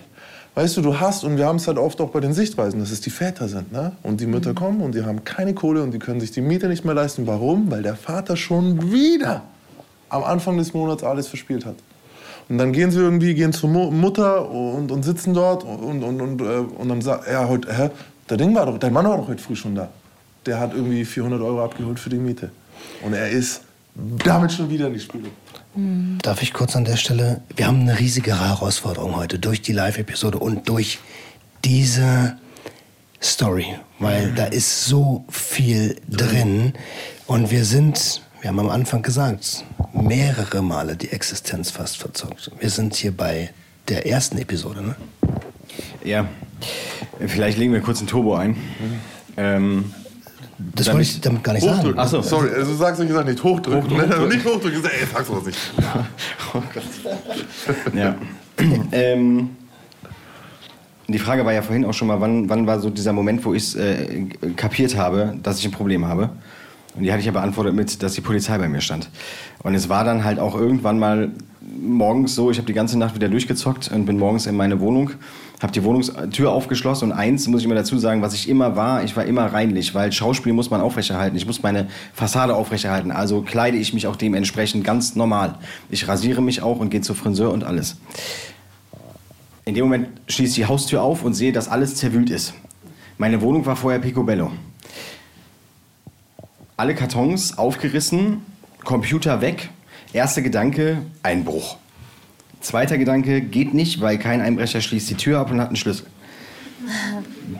Speaker 3: Weißt du, du hast, und wir haben es halt oft auch bei den Sichtweisen, dass es die Väter sind, ne? Und die Mütter kommen und die haben keine Kohle und die können sich die Miete nicht mehr leisten. Warum? Weil der Vater schon wieder am Anfang des Monats alles verspielt hat. Und dann gehen sie irgendwie, gehen zur Mu Mutter und, und sitzen dort und, und, und, äh, und dann sagt er, heute, hä, der Ding war doch, dein Mann war doch heute früh schon da. Der hat irgendwie 400 Euro abgeholt für die Miete. Und er ist damit schon wieder in die Spüle.
Speaker 4: Darf ich kurz an der Stelle, wir haben eine riesige Herausforderung heute durch die Live-Episode und durch diese Story, weil da ist so viel drin und wir sind, wir haben am Anfang gesagt, mehrere Male die Existenz fast verzockt. Wir sind hier bei der ersten Episode, ne?
Speaker 5: Ja, vielleicht legen wir kurz ein Turbo ein. Ähm,
Speaker 4: Das wollte ich damit gar nicht sagen.
Speaker 3: Hochdrücken.
Speaker 5: Ach so.
Speaker 3: Sorry, also du sagst solche Sachen nicht. Hochdrücken.
Speaker 5: Hochdrücken. [laughs]
Speaker 3: Nicht hochdrücken. Ey, sagst du das nicht. [laughs]
Speaker 5: Oh Gott. ja. ähm, die Frage war ja vorhin auch schon mal, wann, wann war so dieser Moment, wo ich es äh, kapiert habe, dass ich ein Problem habe. Und die hatte ich ja beantwortet mit, dass die Polizei bei mir stand. Und es war dann halt auch irgendwann mal morgens so, ich habe die ganze Nacht wieder durchgezockt und bin morgens in meine Wohnung, habe die Wohnungstür aufgeschlossen und eins muss ich immer dazu sagen, was ich immer war, ich war immer reinlich, weil Schauspiel muss man aufrechterhalten. Ich muss meine Fassade aufrechterhalten. Also kleide ich mich auch dementsprechend ganz normal. Ich rasiere mich auch und gehe zur Friseur und alles. In dem Moment schließe ich die Haustür auf und sehe, dass alles zerwühlt ist. Meine Wohnung war vorher Picobello. Alle Kartons aufgerissen, Computer weg. Erster Gedanke, Einbruch. Zweiter Gedanke, geht nicht, weil kein Einbrecher schließt die Tür ab und hat einen Schlüssel.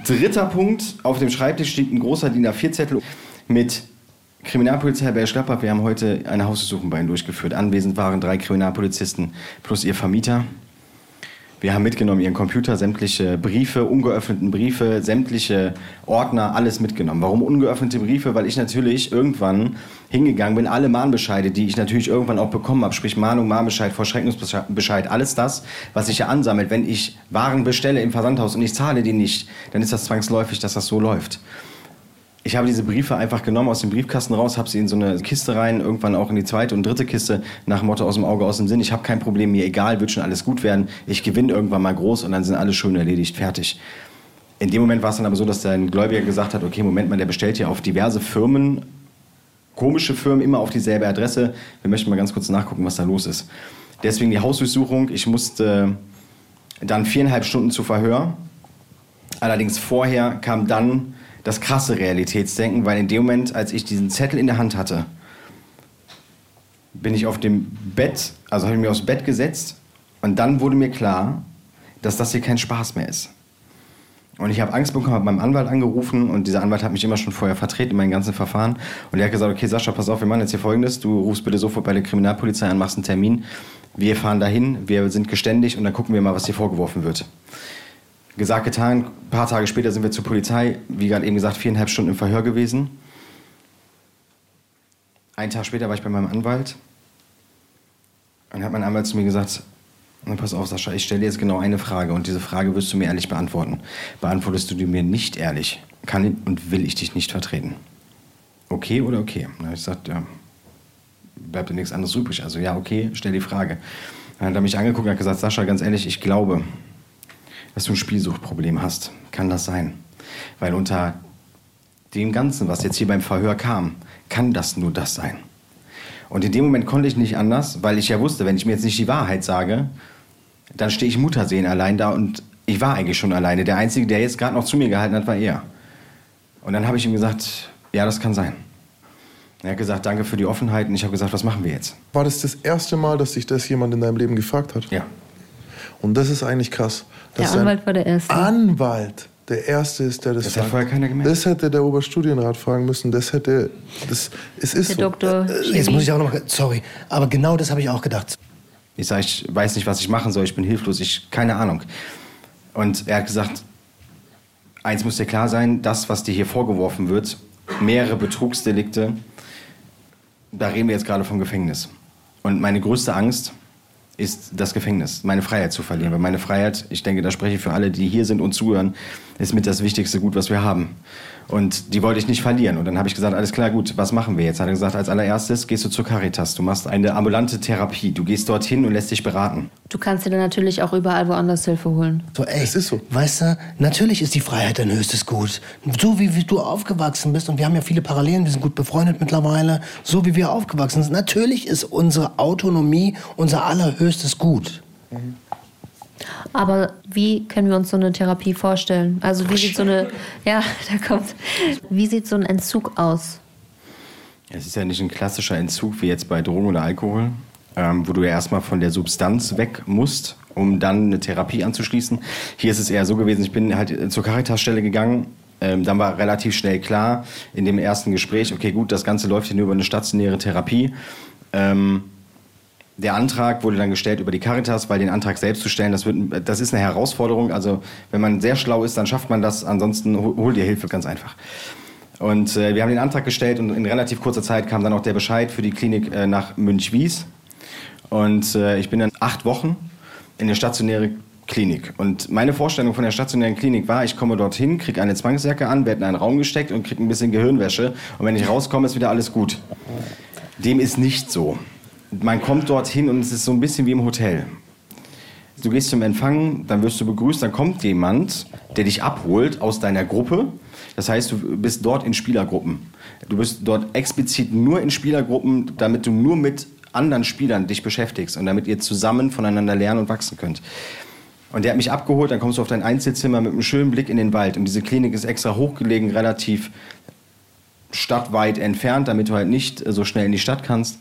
Speaker 5: Dritter Punkt, auf dem Schreibtisch liegt ein großer DIN A4-Zettel mit Kriminalpolizei Bergschlappach. Wir haben heute eine Hausdurchsuchung bei Ihnen durchgeführt. Anwesend waren drei Kriminalpolizisten plus ihr Vermieter. Wir haben mitgenommen ihren Computer, sämtliche Briefe, ungeöffneten Briefe, sämtliche Ordner, alles mitgenommen. Warum ungeöffnete Briefe? Weil ich natürlich irgendwann hingegangen bin, alle Mahnbescheide, die ich natürlich irgendwann auch bekommen habe, sprich Mahnung, Mahnbescheid, Vollstreckungsbescheid, alles das, was sich ja ansammelt. Wenn ich Waren bestelle im Versandhaus und ich zahle die nicht, dann ist das zwangsläufig, dass das so läuft. Ich habe diese Briefe einfach genommen aus dem Briefkasten raus, habe sie in so eine Kiste rein, irgendwann auch in die zweite und dritte Kiste, nach Motto aus dem Auge, aus dem Sinn. Ich habe kein Problem, mir egal, wird schon alles gut werden. Ich gewinne irgendwann mal groß und dann sind alle schön erledigt, fertig. In dem Moment war es dann aber so, dass dein Gläubiger gesagt hat, okay, Moment mal, der bestellt ja auf diverse Firmen, komische Firmen, immer auf dieselbe Adresse. Wir möchten mal ganz kurz nachgucken, was da los ist. Deswegen die Hausdurchsuchung. Ich musste dann viereinhalb Stunden zu Verhör. Allerdings vorher kam dann das krasse Realitätsdenken, weil in dem Moment, als ich diesen Zettel in der Hand hatte, bin ich auf dem Bett, also habe ich mich aufs Bett gesetzt und dann wurde mir klar, dass das hier kein Spaß mehr ist. Und ich habe Angst bekommen, habe meinem Anwalt angerufen und dieser Anwalt hat mich immer schon vorher vertreten in meinen ganzen Verfahren. Und er hat gesagt, okay Sascha, pass auf, wir machen jetzt hier folgendes, du rufst bitte sofort bei der Kriminalpolizei an, machst einen Termin, wir fahren dahin, wir sind geständig und dann gucken wir mal, was dir vorgeworfen wird. Gesagt, getan, ein paar Tage später sind wir zur Polizei, wie gerade eben gesagt, viereinhalb Stunden im Verhör gewesen. Einen Tag später war ich bei meinem Anwalt dann hat mein Anwalt zu mir gesagt, na, pass auf, Sascha, ich stelle dir jetzt genau eine Frage und diese Frage wirst du mir ehrlich beantworten. Beantwortest du die mir nicht ehrlich, kann und will ich dich nicht vertreten. Okay oder okay? Habe ich gesagt, ja, bleibt dir nichts anderes übrig. Also ja, okay, stell die Frage. Dann hat er mich angeguckt und hat gesagt, Sascha, ganz ehrlich, ich glaube, dass du ein Spielsuchtproblem hast. Kann das sein? Weil unter dem Ganzen, was jetzt hier beim Verhör kam, kann das nur das sein. Und in dem Moment konnte ich nicht anders, weil ich ja wusste, wenn ich mir jetzt nicht die Wahrheit sage, dann stehe ich Muttersehen allein da und ich war eigentlich schon alleine. Der Einzige, der jetzt gerade noch zu mir gehalten hat, war er. Und dann habe ich ihm gesagt, ja, das kann sein. Er hat gesagt, danke für die Offenheit und ich habe gesagt, was machen wir jetzt?
Speaker 3: War das das erste Mal, dass sich das jemand in deinem Leben gefragt hat?
Speaker 5: Ja.
Speaker 3: Und das ist eigentlich krass.
Speaker 6: Der Anwalt war der Erste.
Speaker 3: Anwalt der Erste ist, der das,
Speaker 5: Das
Speaker 3: sagt.
Speaker 5: hat vorher keiner gemerkt.
Speaker 3: Das hätte der Oberstudienrat fragen müssen. Das hätte. Das, es ist
Speaker 6: Der
Speaker 3: so.
Speaker 6: Doktor.
Speaker 4: Äh, Jetzt muss ich auch noch mal, sorry, aber genau das habe ich auch gedacht.
Speaker 5: Ich sage, ich weiß nicht, was ich machen soll, ich bin hilflos, ich keine Ahnung. Und er hat gesagt, eins muss dir klar sein, das, was dir hier vorgeworfen wird, mehrere Betrugsdelikte, da reden wir jetzt gerade vom Gefängnis. Und meine größte Angst ist das Gefängnis, meine Freiheit zu verlieren. Weil meine Freiheit, ich denke, da spreche ich für alle, die hier sind und zuhören, ist mit das wichtigste Gut, was wir haben. Und die wollte ich nicht verlieren. Und dann habe ich gesagt, alles klar, gut, was machen wir jetzt? Hat er gesagt, als allererstes gehst du zur Caritas. Du machst eine ambulante Therapie. Du gehst dorthin und lässt dich beraten.
Speaker 6: Du kannst dir dann natürlich auch überall woanders Hilfe holen.
Speaker 4: So, ey,
Speaker 3: Es ist so.
Speaker 4: Weißt du, natürlich ist die Freiheit dein höchstes Gut. So wie, wie du aufgewachsen bist, und wir haben ja viele Parallelen, wir sind gut befreundet mittlerweile, so wie wir aufgewachsen sind, natürlich ist unsere Autonomie unser allerhöchstes Gut.
Speaker 6: Aber wie können wir uns so eine Therapie vorstellen? Also wie sieht so eine, ja, [laughs] da kommt, wie sieht so ein Entzug aus?
Speaker 5: Es ist ja nicht ein klassischer Entzug wie jetzt bei Drogen oder Alkohol, ähm, wo du ja erstmal von der Substanz weg musst, um dann eine Therapie anzuschließen. Hier ist es eher so gewesen, ich bin halt zur Caritas-Stelle gegangen. Ähm, dann war relativ schnell klar in dem ersten Gespräch, okay, gut, das Ganze läuft hier nur über eine stationäre Therapie. Ähm, der Antrag wurde dann gestellt über die Caritas, weil den Antrag selbst zu stellen, das, wird, das ist eine Herausforderung. Also wenn man sehr schlau ist, dann schafft man das. Ansonsten hol dir Hilfe ganz einfach. Und äh, wir haben den Antrag gestellt und in relativ kurzer Zeit kam dann auch der Bescheid für die Klinik äh, nach Münchwies. Und äh, ich bin dann acht Wochen in eine stationäre Klinik. Und meine Vorstellung von der stationären Klinik war, ich komme dorthin, kriege eine Zwangsjacke an, werde in einen Raum gesteckt und kriege ein bisschen Gehirnwäsche. Und wenn ich rauskomme, ist wieder alles gut. Dem ist nicht so man kommt dorthin und es ist so ein bisschen wie im Hotel. Du gehst zum Empfang, dann wirst du begrüßt, dann kommt jemand, der dich abholt aus deiner Gruppe. Das heißt, du bist dort in Spielergruppen. Du bist dort explizit nur in Spielergruppen, damit du nur mit anderen Spielern dich beschäftigst und damit ihr zusammen voneinander lernen und wachsen könnt. Und der hat mich abgeholt, dann kommst du auf dein Einzelzimmer mit einem schönen Blick in den Wald. Und diese Klinik ist extra hochgelegen, relativ stadtweit entfernt, damit du halt nicht so schnell in die Stadt kannst.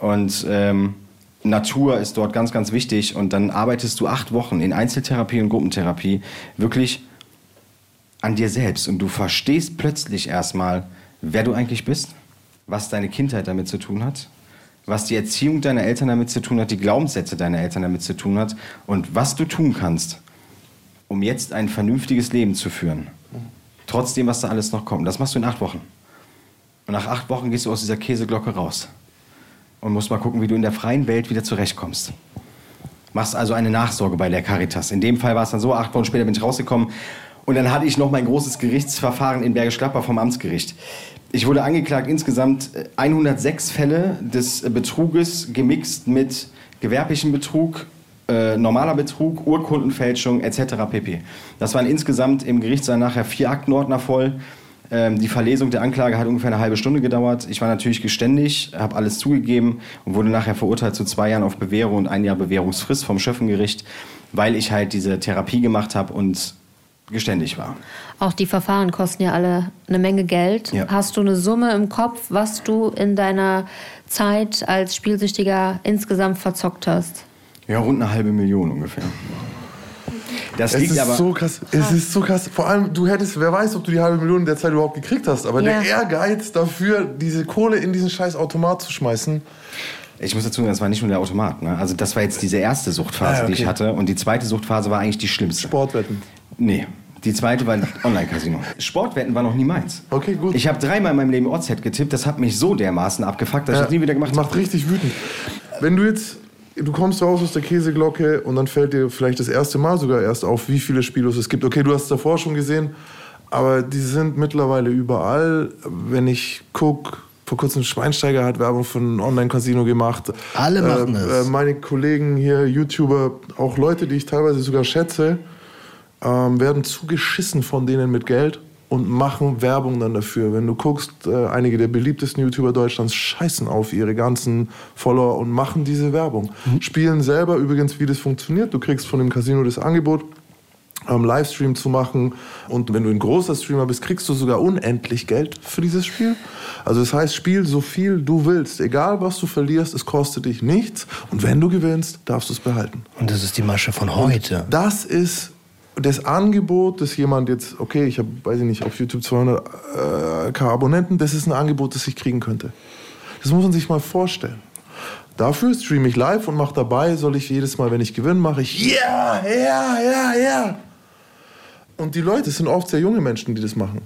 Speaker 5: Und ähm, Natur ist dort ganz, ganz wichtig. Und dann arbeitest du acht Wochen in Einzeltherapie und Gruppentherapie wirklich an dir selbst. Und du verstehst plötzlich erstmal, wer du eigentlich bist, was deine Kindheit damit zu tun hat, was die Erziehung deiner Eltern damit zu tun hat, die Glaubenssätze deiner Eltern damit zu tun hat und was du tun kannst, um jetzt ein vernünftiges Leben zu führen. Trotzdem, was da alles noch kommt. Das machst du in acht Wochen. Und nach acht Wochen gehst du aus dieser Käseglocke raus und musst mal gucken, wie du in der freien Welt wieder zurechtkommst. Machst also eine Nachsorge bei der Caritas. In dem Fall war es dann so, acht Wochen später bin ich rausgekommen und dann hatte ich noch mein großes Gerichtsverfahren in Bergisch Gladbach vom Amtsgericht. Ich wurde angeklagt insgesamt 106 äh, Fälle des Betruges gemixt mit gewerblichem Betrug, äh, normaler Betrug, Urkundenfälschung etc. pp. Das waren insgesamt im Gerichtssaal nachher vier Aktenordner voll. Ähm, die Verlesung der Anklage hat ungefähr eine halbe Stunde gedauert. Ich war natürlich geständig, habe alles zugegeben und wurde nachher verurteilt zu zwei Jahren auf Bewährung und ein Jahr Bewährungsfrist vom Schöffengericht, weil ich halt diese Therapie gemacht habe und geständig war.
Speaker 6: Auch die Verfahren kosten ja alle eine Menge Geld. Ja. Hast du eine Summe im Kopf, was du in deiner Zeit als Spielsüchtiger insgesamt verzockt hast?
Speaker 5: Ja, rund eine halbe Million ungefähr.
Speaker 3: Das es liegt ist aber so krass. Es ist so krass. Vor allem, du hättest, wer weiß, ob du die halbe Million in der Zeit überhaupt gekriegt hast. Aber ja. der Ehrgeiz dafür, diese Kohle in diesen scheiß Automat zu schmeißen.
Speaker 5: Ich muss dazu sagen, das war nicht nur der Automat. Ne? Also das war jetzt diese erste Suchtphase, ah, okay. die ich hatte. Und die zweite Suchtphase war eigentlich die schlimmste.
Speaker 3: Sportwetten?
Speaker 5: Nee. Die zweite war Online-Casino. Sportwetten war noch nie meins.
Speaker 3: Okay, gut.
Speaker 5: Ich habe dreimal in meinem Leben OZ getippt. Das hat mich so dermaßen abgefuckt, dass ja, ich das nie wieder gemacht habe.
Speaker 3: Macht richtig wütend. Wenn du jetzt du kommst raus aus der Käseglocke und dann fällt dir vielleicht das erste Mal sogar erst auf, wie viele Spielos es gibt. Okay, du hast es davor schon gesehen, aber die sind mittlerweile überall. Wenn ich gucke, vor kurzem Schweinsteiger hat Werbung für ein Online-Casino gemacht.
Speaker 4: Alle machen äh, es.
Speaker 3: Meine Kollegen hier, YouTuber, auch Leute, die ich teilweise sogar schätze, äh, werden zugeschissen von denen mit Geld und machen Werbung dann dafür. Wenn du guckst, äh, einige der beliebtesten YouTuber Deutschlands scheißen auf ihre ganzen Follower und machen diese Werbung. Mhm. Spielen selber übrigens, wie das funktioniert. Du kriegst von dem Casino das Angebot, ähm, Livestream zu machen. Und wenn du ein großer Streamer bist, kriegst du sogar unendlich Geld für dieses Spiel. Also das heißt, spiel so viel du willst. Egal was du verlierst, es kostet dich nichts. Und wenn du gewinnst, darfst du es behalten.
Speaker 4: Und das ist die Masche von heute.
Speaker 3: Und das ist das Angebot, dass jemand jetzt, okay, ich habe, weiß ich nicht, auf YouTube 200 äh, K Abonnenten, das ist ein Angebot, das ich kriegen könnte. Das muss man sich mal vorstellen. Dafür streame ich live und mache dabei, soll ich jedes Mal, wenn ich gewinne, mache ich, ja, ja, ja, ja. Und die Leute, sind oft sehr junge Menschen, die das machen.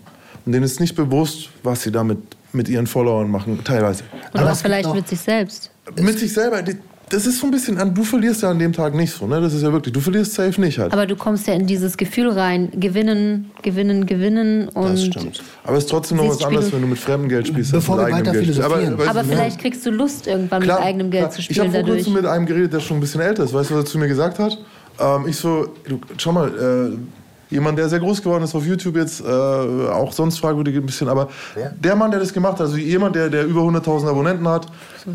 Speaker 3: Und denen ist nicht bewusst, was sie damit mit ihren Followern machen, teilweise.
Speaker 6: Oder auch vielleicht mit sich selbst.
Speaker 3: Mit sich selber das ist so ein bisschen an, du verlierst ja an dem Tag nicht so, ne? Das ist ja wirklich, du verlierst safe nicht halt.
Speaker 6: Aber du kommst ja in dieses Gefühl rein, gewinnen, gewinnen, gewinnen und. Das stimmt.
Speaker 3: Aber es ist trotzdem noch was anderes, wenn du mit fremdem Geld spielst.
Speaker 4: Bevor wir weiter philosophieren.
Speaker 6: Aber, aber vielleicht ja. kriegst du Lust, irgendwann klar, mit eigenem Geld klar. zu spielen.
Speaker 3: Ich habe vor kurzem mit einem geredet, der schon ein bisschen älter ist. Weißt du, was er zu mir gesagt hat? Ähm, ich so, du, schau mal, äh, jemand, der sehr groß geworden ist auf YouTube jetzt, äh, auch sonst fragwürdig ein bisschen, aber ja. der Mann, der das gemacht hat, also jemand, der, der über 100.000 Abonnenten hat, so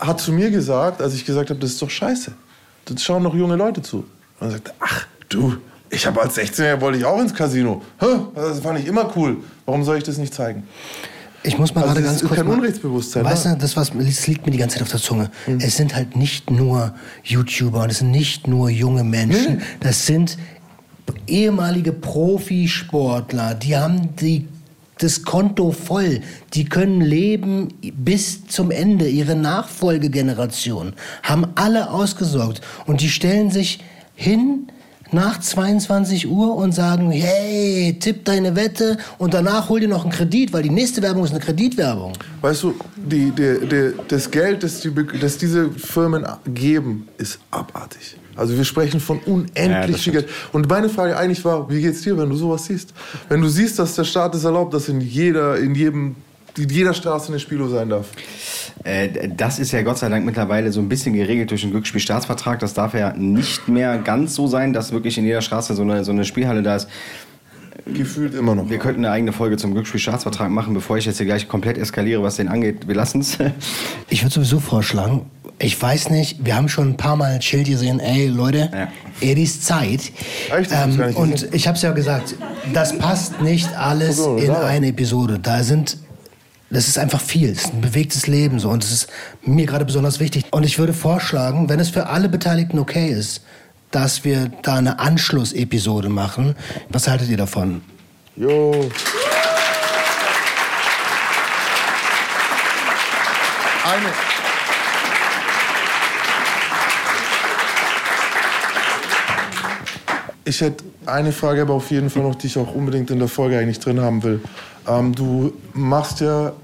Speaker 3: hat zu mir gesagt, als ich gesagt habe, das ist doch scheiße. Das schauen noch junge Leute zu. Und er sagte, ach du, ich habe als 16-Jähriger wollte ich auch ins Casino. Das fand ich immer cool. Warum soll ich das nicht zeigen?
Speaker 4: Ich muss mal
Speaker 3: Also
Speaker 4: gerade ganz
Speaker 3: ist
Speaker 4: kurz.
Speaker 3: kein
Speaker 4: mal-
Speaker 3: Unrechtsbewusstsein,
Speaker 4: Weißt
Speaker 3: ne?
Speaker 4: du, das, was, das liegt mir die ganze Zeit auf der Zunge. Es sind halt nicht nur YouTuber und es sind nicht nur junge Menschen. Das sind ehemalige Profisportler. Die haben die, das Konto voll. Die können leben bis zum Ende. Ihre Nachfolgegeneration haben alle ausgesorgt. Und die stellen sich hin nach 22 Uhr und sagen, hey, tipp deine Wette und danach hol dir noch einen Kredit, weil die nächste Werbung ist eine Kreditwerbung.
Speaker 3: Weißt du, die, die, die, das Geld, das, das diese Firmen geben, ist abartig. Also wir sprechen von
Speaker 5: Ja,
Speaker 3: unendlich
Speaker 5: das
Speaker 3: viel Geld. Und meine Frage eigentlich war, wie geht's dir, wenn du sowas siehst? Wenn du siehst, dass der Staat es erlaubt, dass in jeder, in jedem, in jeder Straße eine Spielo sein darf.
Speaker 5: Äh, Das ist ja Gott sei Dank mittlerweile so ein bisschen geregelt durch den Glücksspielstaatsvertrag. Das darf ja nicht mehr ganz so sein, dass wirklich in jeder Straße so eine, so eine Spielhalle da ist.
Speaker 3: Gefühlt immer noch.
Speaker 5: Wir könnten eine eigene Folge zum Glücksspielstaatsvertrag machen, bevor ich jetzt hier gleich komplett eskaliere, was den angeht. Wir lassen es.
Speaker 4: Ich würde sowieso vorschlagen, ich weiß nicht, wir haben schon ein paar Mal ein Schild gesehen, ey Leute,
Speaker 5: Ja.
Speaker 4: es ist Zeit.
Speaker 3: Echt? Nicht
Speaker 4: und ich habe es ja gesagt, das passt nicht alles
Speaker 3: So,
Speaker 4: in eine Episode. Da sind, das ist einfach viel, es ist ein bewegtes Leben so und es ist mir gerade besonders wichtig. Und ich würde vorschlagen, wenn es für alle Beteiligten okay ist, dass wir da eine Anschlussepisode machen. Was haltet ihr davon?
Speaker 3: Jo. Eine. Ich hätte eine Frage aber auf jeden Fall noch, die ich auch unbedingt in der Folge eigentlich drin haben will. Ähm, du machst ja,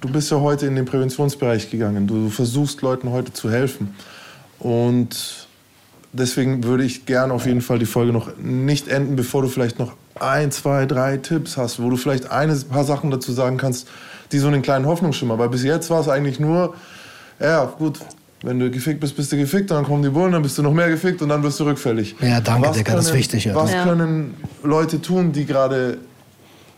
Speaker 3: du bist ja heute in den Präventionsbereich gegangen. Du versuchst Leuten heute zu helfen. Und deswegen würde ich gerne auf jeden Fall die Folge noch nicht enden, bevor du vielleicht noch ein, zwei, drei Tipps hast, wo du vielleicht ein paar Sachen dazu sagen kannst, die so einen kleinen Hoffnungsschimmer. Weil bis jetzt war es eigentlich nur, ja gut, wenn du gefickt bist, bist du gefickt, dann kommen die Bullen, dann bist du noch mehr gefickt und dann wirst du rückfällig.
Speaker 4: Ja, danke, Dicker, das ist wichtig, ja.
Speaker 3: Was
Speaker 6: Ja.
Speaker 3: können Leute tun, die gerade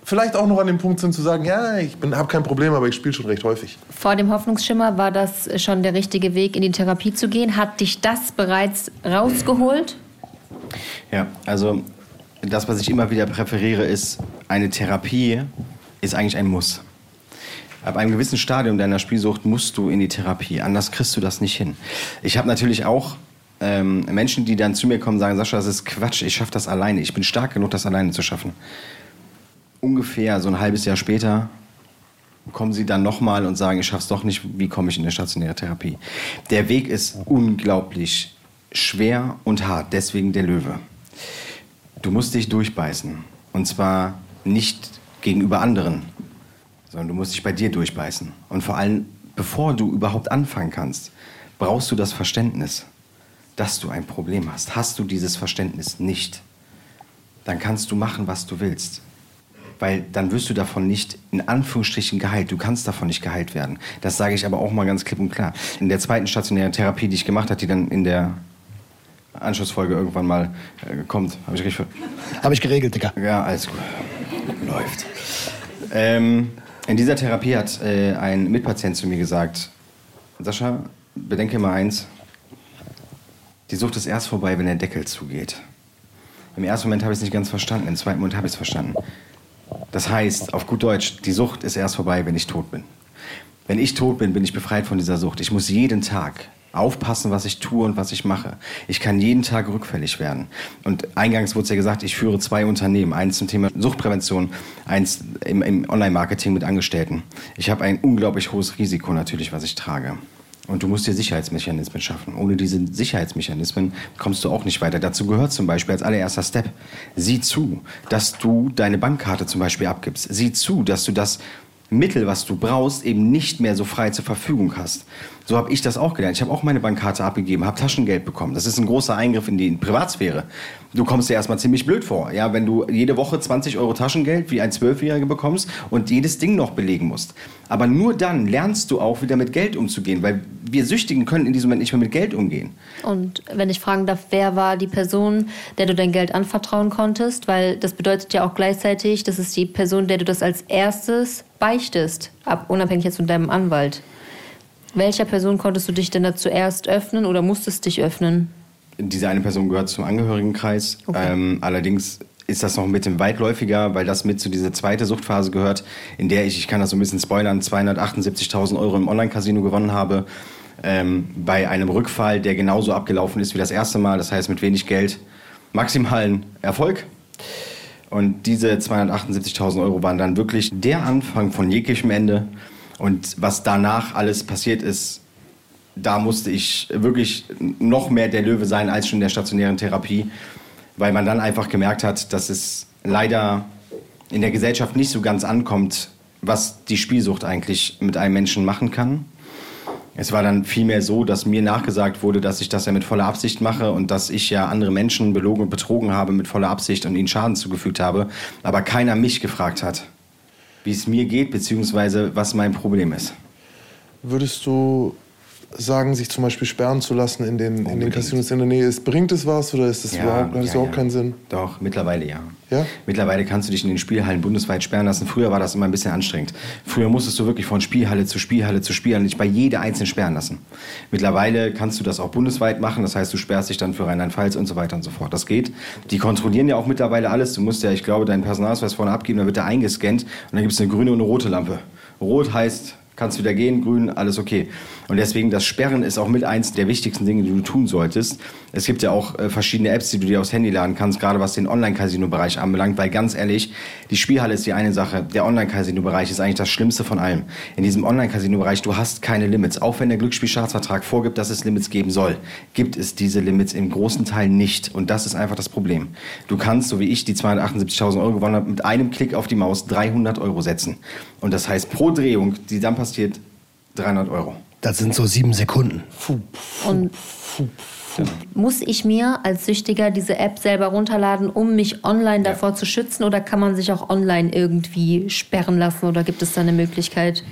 Speaker 3: vielleicht auch noch an dem Punkt sind zu sagen, ja, ich habe kein Problem, aber ich spiele schon recht häufig.
Speaker 6: Vor dem Hoffnungsschimmer war das schon der richtige Weg, in die Therapie zu gehen. Hat dich das bereits rausgeholt?
Speaker 5: Ja, also das, was ich immer wieder präferiere, ist, eine Therapie ist eigentlich ein Muss. Ab einem gewissen Stadium deiner Spielsucht musst du in die Therapie, anders kriegst du das nicht hin. Ich habe natürlich auch ähm, Menschen, die dann zu mir kommen und sagen, Sascha, das ist Quatsch, ich schaffe das alleine, ich bin stark genug, das alleine zu schaffen. Ungefähr so ein halbes Jahr später kommen sie dann nochmal und sagen, ich schaff's doch nicht, wie komme ich in eine stationäre Therapie? Der Weg ist unglaublich schwer und hart, deswegen der Löwe. Du musst dich durchbeißen. Und zwar nicht gegenüber anderen, sondern du musst dich bei dir durchbeißen. Und vor allem, bevor du überhaupt anfangen kannst, brauchst du das Verständnis, dass du ein Problem hast. Hast du dieses Verständnis nicht, dann kannst du machen, was du willst. Weil dann wirst du davon nicht in Anführungsstrichen geheilt. Du kannst davon nicht geheilt werden. Das sage ich aber auch mal ganz klipp und klar. In der zweiten stationären Therapie, die ich gemacht habe, die dann in der Anschlussfolge irgendwann mal äh, kommt, habe ich richtig
Speaker 4: Habe ich geregelt, Dicker.
Speaker 5: ja, alles gut. Läuft. Ähm, in dieser Therapie hat äh, ein Mitpatient zu mir gesagt, Sascha, bedenke mal eins, die Sucht ist erst vorbei, wenn der Deckel zugeht. Im ersten Moment habe ich es nicht ganz verstanden, im zweiten Moment habe ich es verstanden. Das heißt, auf gut Deutsch, die Sucht ist erst vorbei, wenn ich tot bin. Wenn ich tot bin, bin ich befreit von dieser Sucht. Ich muss jeden Tag aufpassen, was ich tue und was ich mache. Ich kann jeden Tag rückfällig werden. Und eingangs wurde es ja gesagt, ich führe zwei Unternehmen. Eins zum Thema Suchtprävention, eins im, im Online-Marketing mit Angestellten. Ich habe ein unglaublich hohes Risiko natürlich, was ich trage. Und du musst dir Sicherheitsmechanismen schaffen. Ohne diese Sicherheitsmechanismen kommst du auch nicht weiter. Dazu gehört zum Beispiel als allererster Step, sieh zu, dass du deine Bankkarte zum Beispiel abgibst. Sieh zu, dass du das Mittel, was du brauchst, eben nicht mehr so frei zur Verfügung hast. So habe ich das auch gelernt. Ich habe auch meine Bankkarte abgegeben, habe Taschengeld bekommen. Das ist ein großer Eingriff in die Privatsphäre. Du kommst dir erstmal ziemlich blöd vor, ja, wenn du jede Woche 20 Euro Taschengeld wie ein Zwölfjähriger bekommst und jedes Ding noch belegen musst. Aber nur dann lernst du auch wieder mit Geld umzugehen, weil wir Süchtigen können in diesem Moment nicht mehr mit Geld umgehen.
Speaker 6: Und wenn ich fragen darf, wer war die Person, der du dein Geld anvertrauen konntest? Weil das bedeutet ja auch gleichzeitig, das ist die Person, der du das als erstes beichtest, ab, unabhängig jetzt von deinem Anwalt. Welcher Person konntest du dich denn da zuerst öffnen oder musstest dich öffnen?
Speaker 5: Diese eine Person gehört zum Angehörigenkreis.
Speaker 6: Okay.
Speaker 5: Ähm, allerdings ist das noch mit dem weitläufiger, weil das mit zu dieser zweite Suchtphase gehört, in der ich, ich kann das so ein bisschen spoilern, 278.000 Euro im Online-Casino gewonnen habe. Ähm, bei einem Rückfall, der genauso abgelaufen ist wie das erste Mal, das heißt mit wenig Geld, maximalen Erfolg. Und diese 278.000 Euro waren dann wirklich der Anfang von jeglichem Ende. Und was danach alles passiert ist, da musste ich wirklich noch mehr der Löwe sein als schon in der stationären Therapie, weil man dann einfach gemerkt hat, dass es leider in der Gesellschaft nicht so ganz ankommt, was die Spielsucht eigentlich mit einem Menschen machen kann. Es war dann vielmehr so, dass mir nachgesagt wurde, dass ich das ja mit voller Absicht mache und dass ich ja andere Menschen belogen und betrogen habe mit voller Absicht und ihnen Schaden zugefügt habe, aber keiner mich gefragt hat, wie es mir geht, beziehungsweise was mein Problem ist.
Speaker 3: Würdest du sagen, sich zum Beispiel sperren zu lassen in den, in den Casinos in der Nähe ist, bringt es was oder ist das
Speaker 5: Ja,
Speaker 3: überhaupt, hat das
Speaker 5: ja,
Speaker 3: überhaupt
Speaker 5: ja.
Speaker 3: keinen Sinn?
Speaker 5: Doch, mittlerweile ja.
Speaker 3: Ja?
Speaker 5: Mittlerweile kannst du dich in den Spielhallen bundesweit sperren lassen. Früher war das immer ein bisschen anstrengend. Früher musstest du wirklich von Spielhalle zu Spielhalle zu Spielhalle dich bei jeder einzeln sperren lassen. Mittlerweile kannst du das auch bundesweit machen. Das heißt, du sperrst dich dann für Rheinland-Pfalz und so weiter und so fort. Das geht. Die kontrollieren ja auch mittlerweile alles. Du musst ja, ich glaube, deinen Personalausweis vorne abgeben, dann wird der eingescannt und dann gibt es eine grüne und eine rote Lampe. Rot heißt, kannst wieder gehen, grün, alles okay. Und deswegen, das Sperren ist auch mit eins der wichtigsten Dinge, die du tun solltest. Es gibt ja auch äh, verschiedene Apps, die du dir aufs Handy laden kannst, gerade was den Online-Casino-Bereich anbelangt, weil ganz ehrlich, die Spielhalle ist die eine Sache, der Online-Casino-Bereich ist eigentlich das Schlimmste von allem. In diesem Online-Casino-Bereich, du hast keine Limits. Auch wenn der Glücksspielstaatsvertrag vorgibt, dass es Limits geben soll, gibt es diese Limits im großen Teil nicht. Und das ist einfach das Problem. Du kannst, so wie ich die 278.000 Euro gewonnen habe, mit einem Klick auf die Maus 300 Euro setzen. Und das heißt, pro Drehung, die dann passiert, 300 Euro.
Speaker 4: Das sind so sieben Sekunden.
Speaker 6: Und muss ich mir als Süchtiger diese App selber runterladen, um mich online davor zu schützen? Oder kann man sich auch online irgendwie sperren lassen? Oder gibt es da eine Möglichkeit?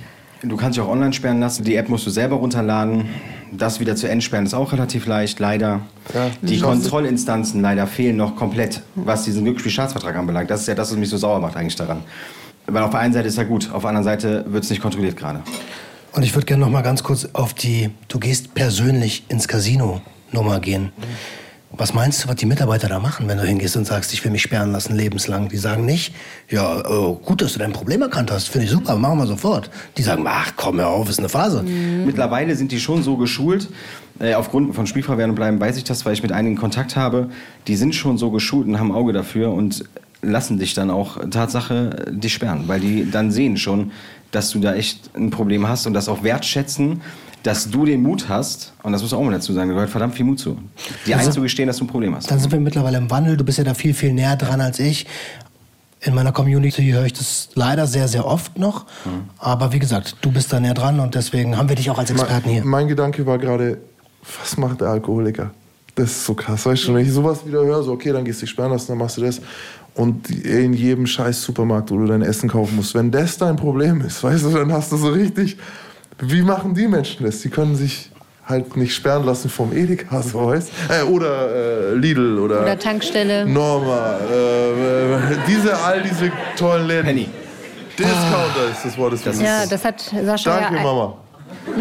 Speaker 5: Du kannst dich auch online sperren lassen. Die App musst du selber runterladen. Das wieder zu entsperren ist auch relativ leicht, leider.
Speaker 3: Ja,
Speaker 5: die. Kontrollinstanzen leider fehlen noch komplett, was diesen Glücksspielstaatsvertrag anbelangt. Das ist ja das, was mich so sauer macht eigentlich daran. Weil auf der einen Seite ist ja gut, auf der anderen Seite wird es nicht kontrolliert gerade.
Speaker 4: Und ich würde gerne noch mal ganz kurz auf die, du gehst persönlich ins Casino Nummer gehen. Was meinst du, was die Mitarbeiter da machen, wenn du hingehst und sagst, ich will mich sperren lassen, lebenslang? Die sagen nicht, ja, äh, gut, dass du dein Problem erkannt hast, finde ich super, machen wir sofort. Die sagen, ach, komm hör auf, ist eine Phase.
Speaker 5: Mittlerweile sind die schon so geschult. Äh, aufgrund von Spielverwehren bleiben weiß ich das, weil ich mit einigen Kontakt habe. Die sind schon so geschult und haben Auge dafür und lassen dich dann auch Tatsache äh, dich sperren, weil die dann sehen schon, dass du da echt ein Problem hast und das auch wertschätzen, dass du den Mut hast, und das muss auch mal dazu sagen, da gehört verdammt viel Mut zu, dir einzugestehen, dass du ein Problem hast.
Speaker 4: Dann sind wir mittlerweile im Wandel. Du bist ja da viel, viel näher dran als ich. In meiner Community höre ich das leider sehr, sehr oft noch. Aber wie gesagt, du bist da näher dran und deswegen haben wir dich auch als Experten hier.
Speaker 3: Mein, mein Gedanke war gerade, was macht der Alkoholiker? Das ist so krass, weißt du, wenn ich sowas wieder höre, so okay, dann gehst du dich sperren lassen, dann machst du das. Und in jedem scheiß Supermarkt, wo du dein Essen kaufen musst, wenn das dein Problem ist, weißt du, dann hast du so richtig, wie machen die Menschen das? Die können sich halt nicht sperren lassen vom Edeka, so weißt äh, Oder äh, Lidl oder,
Speaker 6: Oder Tankstelle?
Speaker 3: Norma, äh, äh, diese, all diese tollen Läden.
Speaker 5: Penny.
Speaker 3: Discounter ist das Wort des
Speaker 5: Das.
Speaker 6: Ja, das hat Sascha
Speaker 3: Danke,
Speaker 6: ja.
Speaker 3: Mama. [laughs]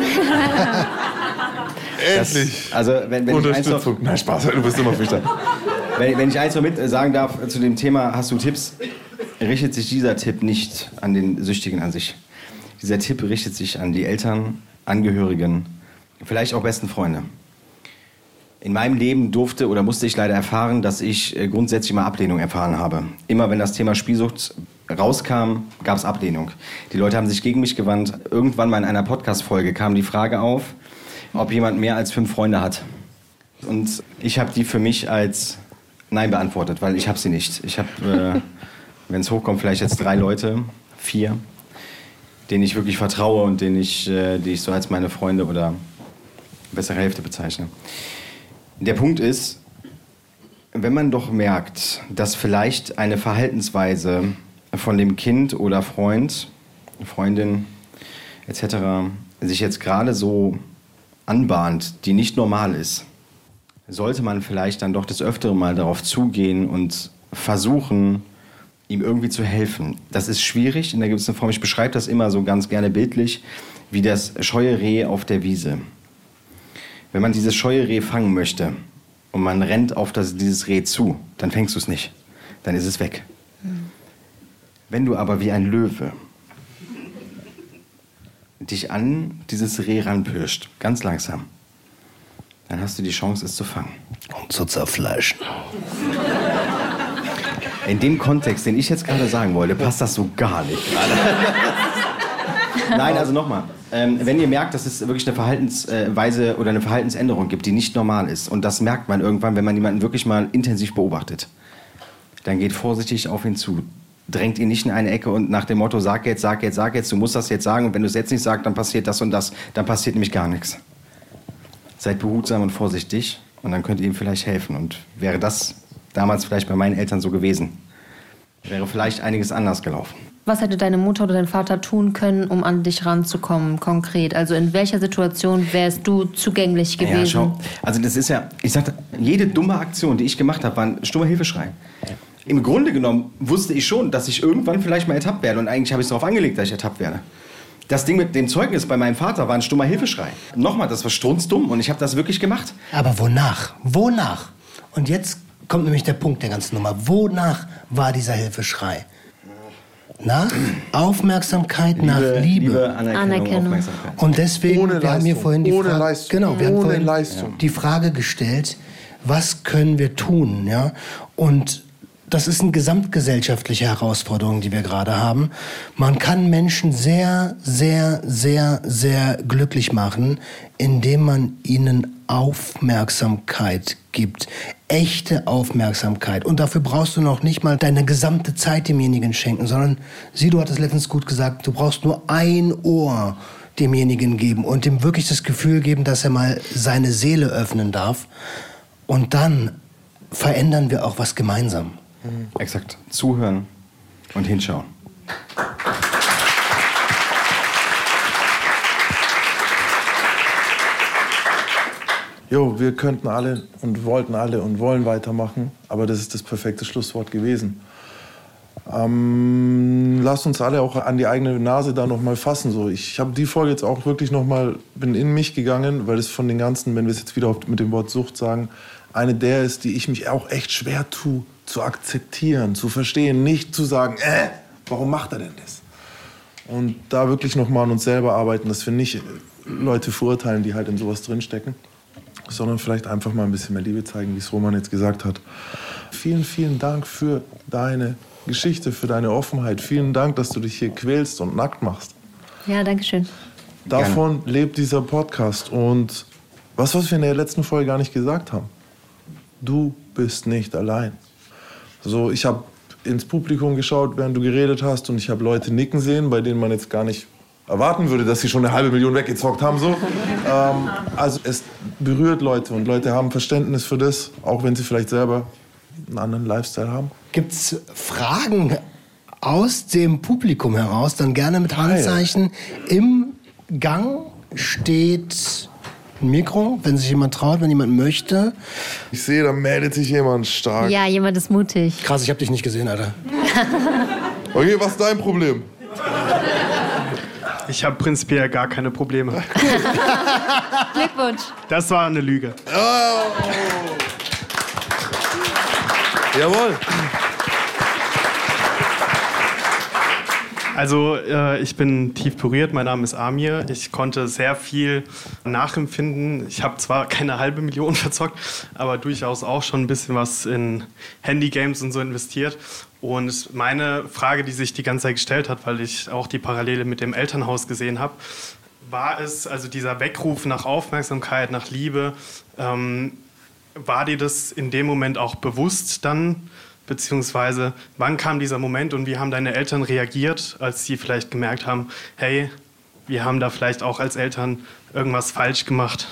Speaker 3: Endlich.
Speaker 5: Das, also, wenn, wenn, ich eins noch,
Speaker 3: Unterstützung. Nein, Spaß, du bist immer für mich da.
Speaker 5: Wenn, wenn ich eins noch mit äh, sagen darf äh, zu dem Thema, hast du Tipps, richtet sich dieser Tipp nicht an den Süchtigen an sich. Dieser Tipp richtet sich an die Eltern, Angehörigen, vielleicht auch besten Freunde. In meinem Leben durfte oder musste ich leider erfahren, dass ich äh, grundsätzlich mal Ablehnung erfahren habe. Immer wenn das Thema Spielsucht rauskam, gab es Ablehnung. Die Leute haben sich gegen mich gewandt. Irgendwann mal in einer Podcast-Folge kam die Frage auf, ob jemand mehr als fünf Freunde hat. Und ich habe die für mich als Nein beantwortet, weil ich habe sie nicht. Ich habe, äh, [laughs] wenn es hochkommt, vielleicht jetzt drei Leute, vier, denen ich wirklich vertraue und denen ich, äh, die ich so als meine Freunde oder bessere Hälfte bezeichne. Der Punkt ist, wenn man doch merkt, dass vielleicht eine Verhaltensweise von dem Kind oder Freund, Freundin etc. sich jetzt gerade so anbahnt, die nicht normal ist, sollte man vielleicht dann doch des Öfteren mal darauf zugehen und versuchen, ihm irgendwie zu helfen. Das ist schwierig in der gewissen Form. Ich beschreibe das immer so ganz gerne bildlich, wie das scheue Reh auf der Wiese. Wenn man dieses scheue Reh fangen möchte und man rennt auf das, dieses Reh zu, dann fängst du es nicht. dann ist es weg. Wenn du aber wie ein Löwe dich an dieses Reh ranpirscht, ganz langsam, dann hast du die Chance, es zu fangen.
Speaker 4: Und zu zerfleischen.
Speaker 5: In dem Kontext, den ich jetzt gerade sagen wollte, passt das so gar nicht gerade. [laughs] Nein, also nochmal. Ähm, wenn ihr merkt, dass es wirklich eine Verhaltensweise oder eine Verhaltensänderung gibt, die nicht normal ist, und das merkt man irgendwann, wenn man jemanden wirklich mal intensiv beobachtet, dann geht vorsichtig auf ihn zu. Drängt ihn nicht in eine Ecke und nach dem Motto, sag jetzt, sag jetzt, sag jetzt, du musst das jetzt sagen und wenn du es jetzt nicht sagst, dann passiert das und das. Dann passiert nämlich gar nichts. Seid behutsam und vorsichtig und dann könnt ihr ihm vielleicht helfen. Und wäre das damals vielleicht bei meinen Eltern so gewesen, wäre vielleicht einiges anders gelaufen.
Speaker 6: Was hätte deine Mutter oder dein Vater tun können, um an dich ranzukommen, konkret? Also in welcher Situation wärst du zugänglich gewesen?
Speaker 5: Ja, schau. Also das ist ja, ich sagte, jede dumme Aktion, die ich gemacht habe, war ein stummer Hilfeschrei. Im Grunde genommen wusste ich schon, dass ich irgendwann vielleicht mal ertappt werde. Und eigentlich habe ich es darauf angelegt, dass ich ertappt werde. Das Ding mit dem Zeugnis bei meinem Vater war ein stummer Hilfeschrei. Nochmal, das war strunzdumm und ich habe das wirklich gemacht.
Speaker 4: Aber wonach? Wonach? Und jetzt kommt nämlich der Punkt der ganzen Nummer. Wonach war dieser Hilfeschrei? Nach Aufmerksamkeit, nach Liebe.
Speaker 5: Liebe Anerkennung,
Speaker 6: Anerkennung.
Speaker 5: Aufmerksamkeit.
Speaker 4: Und deswegen,
Speaker 3: Ohne
Speaker 4: wir haben hier
Speaker 3: Leistung.
Speaker 4: vorhin die
Speaker 3: Ohne
Speaker 4: Frage,
Speaker 3: Leistung.
Speaker 4: genau, wir haben vorhin
Speaker 3: Leistung.
Speaker 4: die Frage gestellt, was können wir tun, ja? Und das ist eine gesamtgesellschaftliche Herausforderung, die wir gerade haben. Man kann Menschen sehr, sehr, sehr, sehr glücklich machen, indem man ihnen Aufmerksamkeit gibt. Echte Aufmerksamkeit. Und dafür brauchst du noch nicht mal deine gesamte Zeit demjenigen schenken, sondern, sie, du hattest letztens gut gesagt, du brauchst nur ein Ohr demjenigen geben und ihm wirklich das Gefühl geben, dass er mal seine Seele öffnen darf. Und dann verändern wir auch was gemeinsam.
Speaker 5: Exakt. Zuhören und hinschauen.
Speaker 3: Jo, wir könnten alle und wollten alle und wollen weitermachen, aber das ist das perfekte Schlusswort gewesen. Ähm, lasst uns alle auch an die eigene Nase da noch mal fassen. So, ich habe die Folge jetzt auch wirklich noch mal bin in mich gegangen, weil es von den ganzen, wenn wir es jetzt wieder mit dem Wort Sucht sagen, eine der ist, die ich mich auch echt schwer tue zu akzeptieren, zu verstehen, nicht zu sagen, äh, warum macht er denn das? Und da wirklich noch mal an uns selber arbeiten, dass wir nicht Leute verurteilen, die halt in sowas drinstecken sondern vielleicht einfach mal ein bisschen mehr Liebe zeigen, wie es Roman jetzt gesagt hat. Vielen, vielen Dank für deine Geschichte, für deine Offenheit. Vielen Dank, dass du dich hier quälst und nackt machst.
Speaker 6: Ja, danke schön.
Speaker 3: Davon lebt dieser Podcast. Und was, was wir in der letzten Folge gar nicht gesagt haben. Du bist nicht allein. So, ich habe ins Publikum geschaut, während du geredet hast, und ich habe Leute nicken sehen, bei denen man jetzt gar nicht erwarten würde, dass sie schon eine halbe Million weggezockt haben. So. [laughs] ähm, also es berührt Leute und Leute haben Verständnis für das, auch wenn sie vielleicht selber einen anderen Lifestyle haben.
Speaker 4: Gibt es Fragen aus dem Publikum heraus? Dann gerne mit Handzeichen. Im Gang steht ein Mikro, wenn sich jemand traut, wenn jemand möchte.
Speaker 3: Ich sehe, da meldet sich jemand stark.
Speaker 6: Ja, jemand ist mutig.
Speaker 4: Krass, ich habe dich nicht gesehen, Alter. [laughs]
Speaker 3: Okay, was ist dein Problem?
Speaker 7: Ich habe prinzipiell gar keine Probleme. [laughs]
Speaker 6: Glückwunsch.
Speaker 7: Das war eine Lüge.
Speaker 3: Jawohl.
Speaker 7: Also äh, ich bin tief berührt, mein Name ist Amir. Ich konnte sehr viel nachempfinden. Ich habe zwar keine halbe Million [laughs] verzockt, aber durchaus auch schon ein bisschen was in Handygames und so investiert. Und meine Frage, die sich die ganze Zeit gestellt hat, weil ich auch die Parallele mit dem Elternhaus gesehen habe, war es, also dieser Weckruf nach Aufmerksamkeit, nach Liebe, ähm, war dir das in dem Moment auch bewusst dann? Beziehungsweise, wann kam dieser Moment und wie haben deine Eltern reagiert, als sie vielleicht gemerkt haben, hey, wir haben da vielleicht auch als Eltern irgendwas falsch gemacht?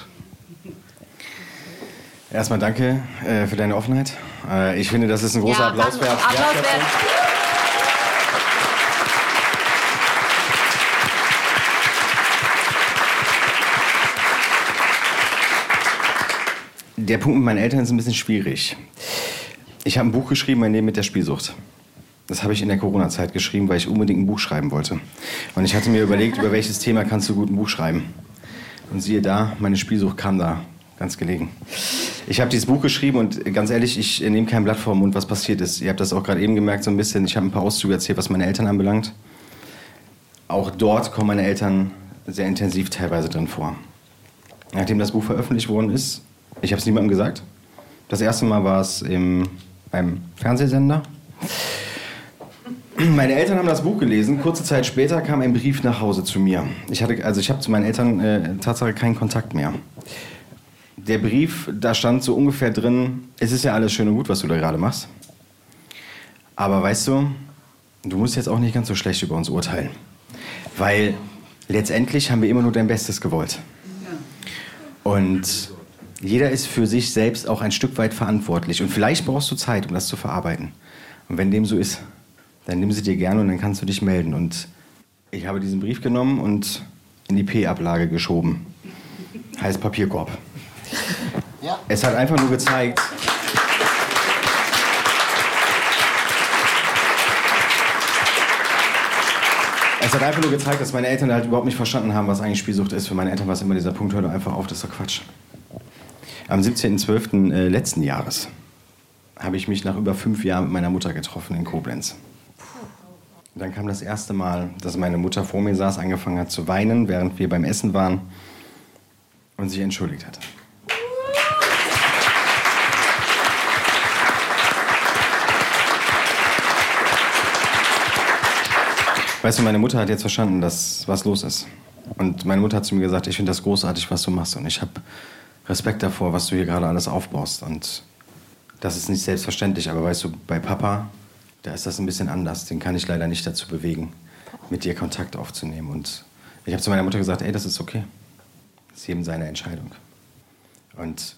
Speaker 5: Erstmal danke äh, für deine Offenheit. Äh, ich finde, das ist ein großer Applaus wert.
Speaker 6: Applaus wert.
Speaker 5: Der Punkt mit meinen Eltern ist ein bisschen schwierig. Ich habe ein Buch geschrieben, mein Leben mit der Spielsucht. Das habe ich in der Corona-Zeit geschrieben, weil ich unbedingt ein Buch schreiben wollte. Und ich hatte mir überlegt, über welches Thema kannst du gut ein Buch schreiben. Und siehe da, meine Spielsucht kam da ganz gelegen. Ich habe dieses Buch geschrieben und ganz ehrlich, ich nehme kein Blatt vor den Mund, was passiert ist. Ihr habt das auch gerade eben gemerkt, so ein bisschen. Ich habe ein paar Auszüge erzählt, was meine Eltern anbelangt. Auch dort kommen meine Eltern sehr intensiv teilweise drin vor. Nachdem das Buch veröffentlicht worden ist, ich habe es niemandem gesagt. Das erste Mal war es im, beim Fernsehsender. Meine Eltern haben das Buch gelesen. Kurze Zeit später kam ein Brief nach Hause zu mir. Ich hatte, also ich habe zu meinen Eltern äh, Tatsache keinen Kontakt mehr. Der Brief, da stand so ungefähr drin: Es ist ja alles schön und gut, was du da gerade machst. Aber weißt du, du musst jetzt auch nicht ganz so schlecht über uns urteilen, weil letztendlich haben wir immer nur dein Bestes gewollt. Und jeder ist für sich selbst auch ein Stück weit verantwortlich. Und vielleicht brauchst du Zeit, um das zu verarbeiten. Und wenn dem so ist, dann nimm sie dir gerne und dann kannst du dich melden. Und ich habe diesen Brief genommen und in die P-Ablage geschoben. Heißt Papierkorb. Ja. Es hat einfach nur gezeigt, Es hat einfach nur gezeigt, dass meine Eltern halt überhaupt nicht verstanden haben, was eigentlich Spielsucht ist. Für meine Eltern war es immer dieser Punkt, hör doch einfach auf, das ist doch Quatsch. Am 17.12. Äh, letzten Jahres habe ich mich nach über fünf Jahren mit meiner Mutter getroffen in Koblenz. Dann kam das erste Mal, dass meine Mutter vor mir saß, angefangen hat zu weinen, während wir beim Essen waren und sich entschuldigt hat. Weißt du, meine Mutter hat jetzt verstanden, dass was los ist. Und meine Mutter hat zu mir gesagt, ich finde das großartig, was du machst. Und ich habe Respekt davor, was du hier gerade alles aufbaust. Und das ist nicht selbstverständlich. Aber weißt du, bei Papa, da ist das ein bisschen anders. Den kann ich leider nicht dazu bewegen, mit dir Kontakt aufzunehmen. Und ich habe zu meiner Mutter gesagt, ey, das ist okay. Das ist jedem seine Entscheidung. Und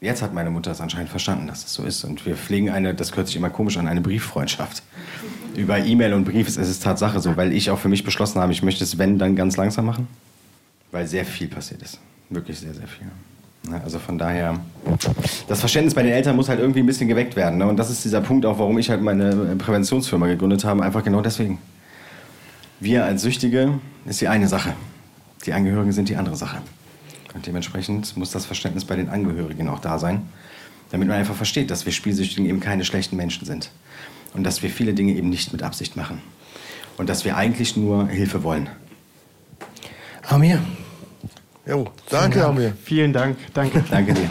Speaker 5: jetzt hat meine Mutter es anscheinend verstanden, dass es so ist. Und wir pflegen eine, das hört sich immer komisch an, eine Brieffreundschaft [laughs] über E-Mail und Brief ist es Tatsache so, weil ich auch für mich beschlossen habe, ich möchte es, wenn, dann ganz langsam machen, weil sehr viel passiert ist. Wirklich sehr, sehr viel. Also von daher, das Verständnis bei den Eltern muss halt irgendwie ein bisschen geweckt werden. Ne? Und das ist dieser Punkt auch, warum ich halt meine Präventionsfirma gegründet habe, einfach genau deswegen. Wir als Süchtige ist die eine Sache, die Angehörigen sind die andere Sache. Und dementsprechend muss das Verständnis bei den Angehörigen auch da sein, damit man einfach versteht, dass wir Spielsüchtigen eben keine schlechten Menschen sind und dass wir viele Dinge eben nicht mit Absicht machen und dass wir eigentlich nur Hilfe wollen.
Speaker 4: Amir.
Speaker 3: Jo, danke,
Speaker 7: Dank.
Speaker 3: Amir.
Speaker 7: Vielen Dank. Danke.
Speaker 5: Danke dir.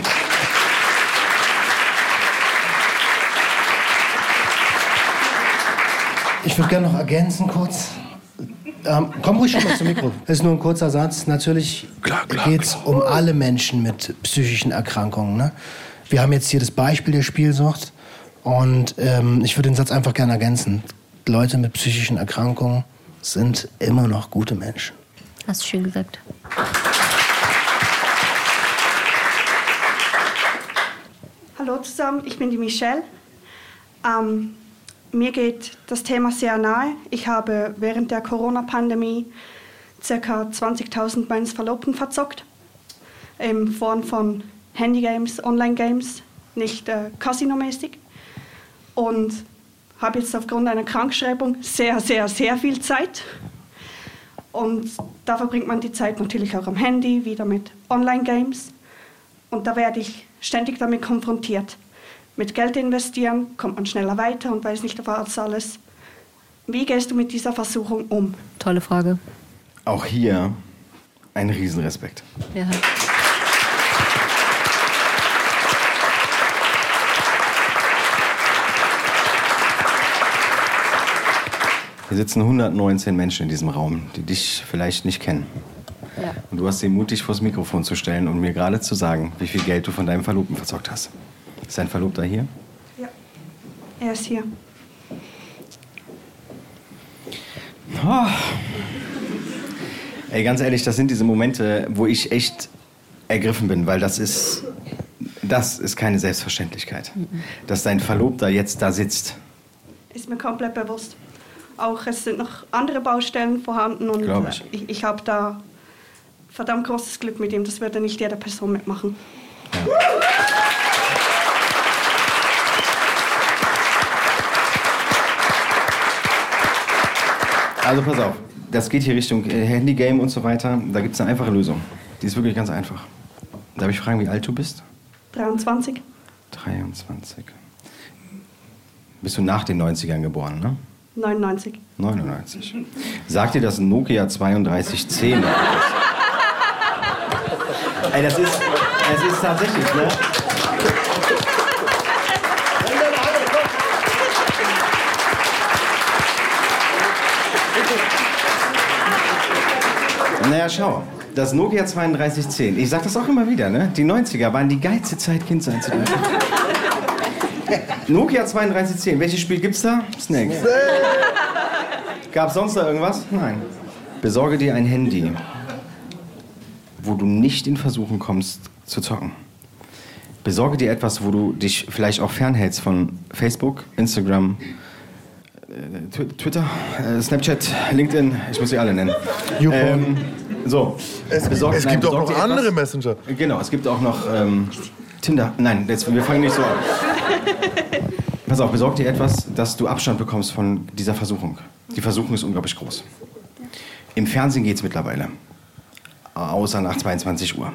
Speaker 4: Ich würde gerne noch ergänzen kurz. Ähm, komm ruhig schon mal zum Mikro. [laughs] Das ist nur ein kurzer Satz. Natürlich geht es um alle Menschen mit psychischen Erkrankungen. Ne? Wir haben jetzt hier das Beispiel der Spielsucht. Und ähm, ich würde den Satz einfach gerne ergänzen. Leute mit psychischen Erkrankungen sind immer noch gute Menschen.
Speaker 6: Hast du schön gesagt.
Speaker 8: Zusammen, ich bin die Michelle. Ähm, mir geht das Thema sehr nahe. Ich habe während der Corona-Pandemie ca. 20.000 meines Verlobten verzockt. In Form von Handygames, Online-Games, nicht äh, Casino-mäßig. Und habe jetzt aufgrund einer Krankschreibung sehr, sehr, sehr viel Zeit. Und da verbringt man die Zeit natürlich auch am Handy, wieder mit Online-Games. Und da werde ich ständig damit konfrontiert. Mit Geld investieren kommt man schneller weiter und weiß nicht, was alles. Wie gehst du mit dieser Versuchung um?
Speaker 6: Tolle Frage.
Speaker 5: Auch hier ein Riesenrespekt.
Speaker 6: Ja.
Speaker 5: Hier sitzen 119 Menschen in diesem Raum, die dich vielleicht nicht kennen. Und du hast den Mut, dich vors Mikrofon zu stellen und mir gerade zu sagen, wie viel Geld du von deinem Verlobten verzockt hast. Ist dein Verlobter hier?
Speaker 8: Ja, er ist hier.
Speaker 5: Oh. Ey, ganz ehrlich, das sind diese Momente, wo ich echt ergriffen bin, weil das ist, das ist keine Selbstverständlichkeit. Dass dein Verlobter jetzt da sitzt.
Speaker 8: Ist mir komplett bewusst. Auch es sind noch andere Baustellen vorhanden und
Speaker 5: Glaub ich.
Speaker 8: äh, ich, ich habe da verdammt großes Glück mit ihm. Das würde nicht jede Person mitmachen.
Speaker 5: Also pass auf, das geht hier Richtung äh, Handygame und so weiter. Da gibt es eine einfache Lösung. Die ist wirklich ganz einfach. Darf ich fragen, wie alt du bist?
Speaker 8: 23.
Speaker 5: 23. Bist du nach den 90ern geboren, ne?
Speaker 8: 99.
Speaker 5: 99. Sagt dir das Nokia 3210 etwas? Ey, das ist, das ist tatsächlich, ne? Naja, schau. Das Nokia 3210. Ich sag das auch immer wieder, ne? Die 90er waren die geilste Zeit, Kind sein zu dürfen. [laughs] Nokia 3210. Welches Spiel gibt's da? Snake. Gab's sonst da irgendwas? Nein. Besorge dir ein Handy, wo du nicht in Versuchen kommst zu zocken. Besorge dir etwas, wo du dich vielleicht auch fernhältst von Facebook, Instagram, äh, Twi- Twitter, äh, Snapchat, LinkedIn, ich muss sie alle nennen. Ähm, so.
Speaker 3: Es,
Speaker 5: Besorg-
Speaker 3: es
Speaker 5: nein,
Speaker 3: gibt auch noch andere
Speaker 5: etwas-
Speaker 3: Messenger.
Speaker 5: Genau, es gibt auch noch ähm, Tinder. Nein, jetzt, wir fangen nicht so an. Pass auf, besorg dir etwas, dass du Abstand bekommst von dieser Versuchung. Die Versuchung ist unglaublich groß. Im Fernsehen geht es mittlerweile. Außer nach 22 Uhr.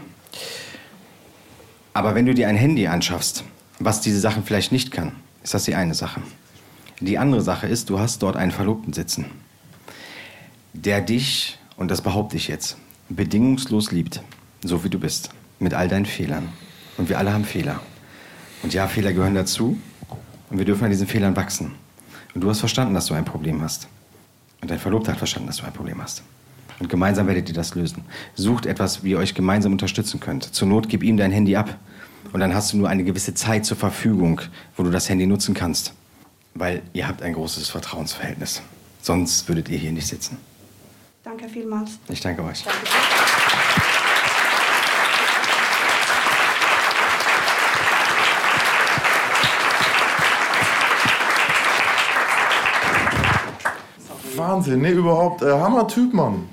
Speaker 5: Aber wenn du dir ein Handy anschaffst, was diese Sachen vielleicht nicht kann, ist das die eine Sache. Die andere Sache ist, du hast dort einen Verlobten sitzen, der dich, und das behaupte ich jetzt, bedingungslos liebt, so wie du bist, mit all deinen Fehlern. Und wir alle haben Fehler. Und ja, Fehler gehören dazu. Und wir dürfen an diesen Fehlern wachsen. Und du hast verstanden, dass du ein Problem hast. Und dein Verlobter hat verstanden, dass du ein Problem hast. Und gemeinsam werdet ihr das lösen. Sucht etwas, wie ihr euch gemeinsam unterstützen könnt. Zur Not gib ihm dein Handy ab. Und dann hast du nur eine gewisse Zeit zur Verfügung, wo du das Handy nutzen kannst. Weil ihr habt ein großes Vertrauensverhältnis. Sonst würdet ihr hier nicht sitzen.
Speaker 8: Danke vielmals.
Speaker 5: Ich danke euch.
Speaker 3: Wahnsinn, nee, überhaupt. Äh, Hammer-Typ, Mann.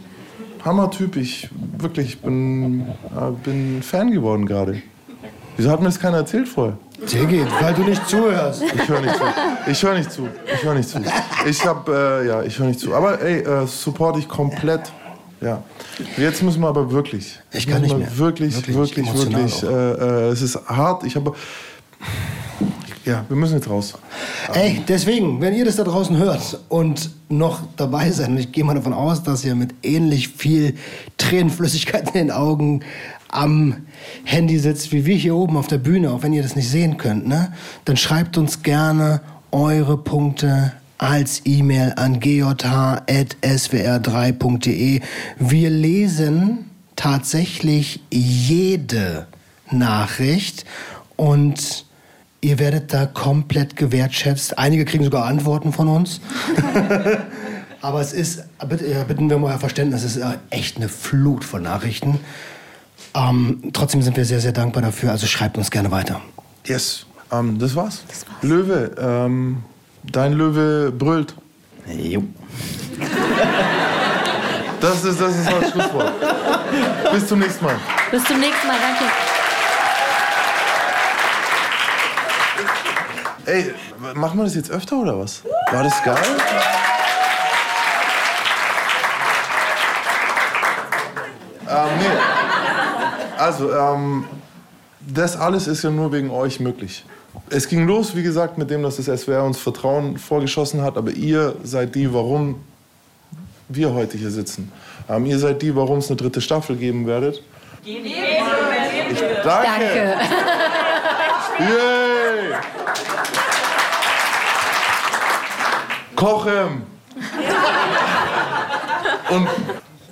Speaker 3: Hammer-Typ. Ich wirklich bin, äh, bin Fan geworden gerade. Wieso hat mir das keiner erzählt vorher?
Speaker 4: Diggi, weil du nicht zuhörst.
Speaker 3: Ich höre nicht zu. Ich höre nicht zu. Ich höre nicht zu. Ich hab, äh, ja, ich höre nicht zu. Aber ey, äh, support ich komplett. Ja. Jetzt müssen wir aber wirklich.
Speaker 4: Ich kann nicht mehr.
Speaker 3: Wirklich,
Speaker 4: Wirklich,
Speaker 3: wirklich, wirklich. Äh, äh, es ist hart. Ich habe. Ja, wir müssen jetzt raus.
Speaker 4: Ey, deswegen, wenn ihr das da draußen hört und noch dabei seid, und ich gehe mal davon aus, dass ihr mit ähnlich viel Tränenflüssigkeit in den Augen am Handy sitzt, wie wir hier oben auf der Bühne, auch wenn ihr das nicht sehen könnt, ne? dann schreibt uns gerne eure Punkte als E-Mail an gj.swr3.de. Wir lesen tatsächlich jede Nachricht und Ihr werdet da komplett gewertschätzt. Einige kriegen sogar Antworten von uns. [laughs] Aber es ist, bitte, bitten wir um euer Verständnis, es ist äh, echt eine Flut von Nachrichten. Ähm, trotzdem sind wir sehr, sehr dankbar dafür. Also schreibt uns gerne weiter.
Speaker 3: Yes. Ähm, das, war's. Löwe, ähm, dein Löwe brüllt.
Speaker 5: Jo.
Speaker 3: Das ist das, ist das Schlusswort. [laughs] Bis zum nächsten Mal.
Speaker 6: Bis zum nächsten Mal. Danke.
Speaker 3: Ey, machen wir das jetzt öfter oder was? War das geil? ähm, nee. Also, ähm, das alles ist ja nur wegen euch möglich. Es ging los, wie gesagt, mit dem, dass das SWR uns Vertrauen vorgeschossen hat, aber ihr seid die, warum wir heute hier sitzen. Ähm, ihr seid die, warum es eine dritte Staffel geben werdet. Ich, danke.
Speaker 6: Danke.
Speaker 3: Yay! Kochen! Und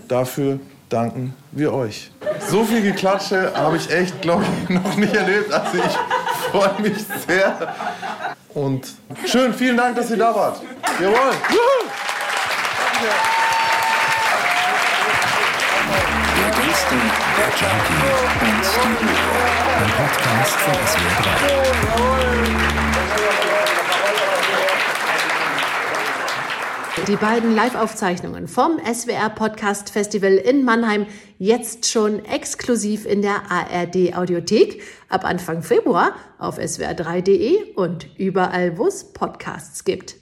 Speaker 3: dafür danken wir euch. So viel Geklatsche habe ich echt, glaube ich, noch nicht erlebt. Also ich freue mich sehr. Und schön, vielen Dank, dass ihr da wart. Jawohl. Juhu.
Speaker 2: Der Gangster, der Junkie und Hure. Ein Podcast von SWR 3.
Speaker 1: Die beiden Live-Aufzeichnungen vom SWR Podcast Festival in Mannheim jetzt schon exklusiv in der ARD Audiothek ab Anfang Februar auf swr3.de und überall, wo es Podcasts gibt.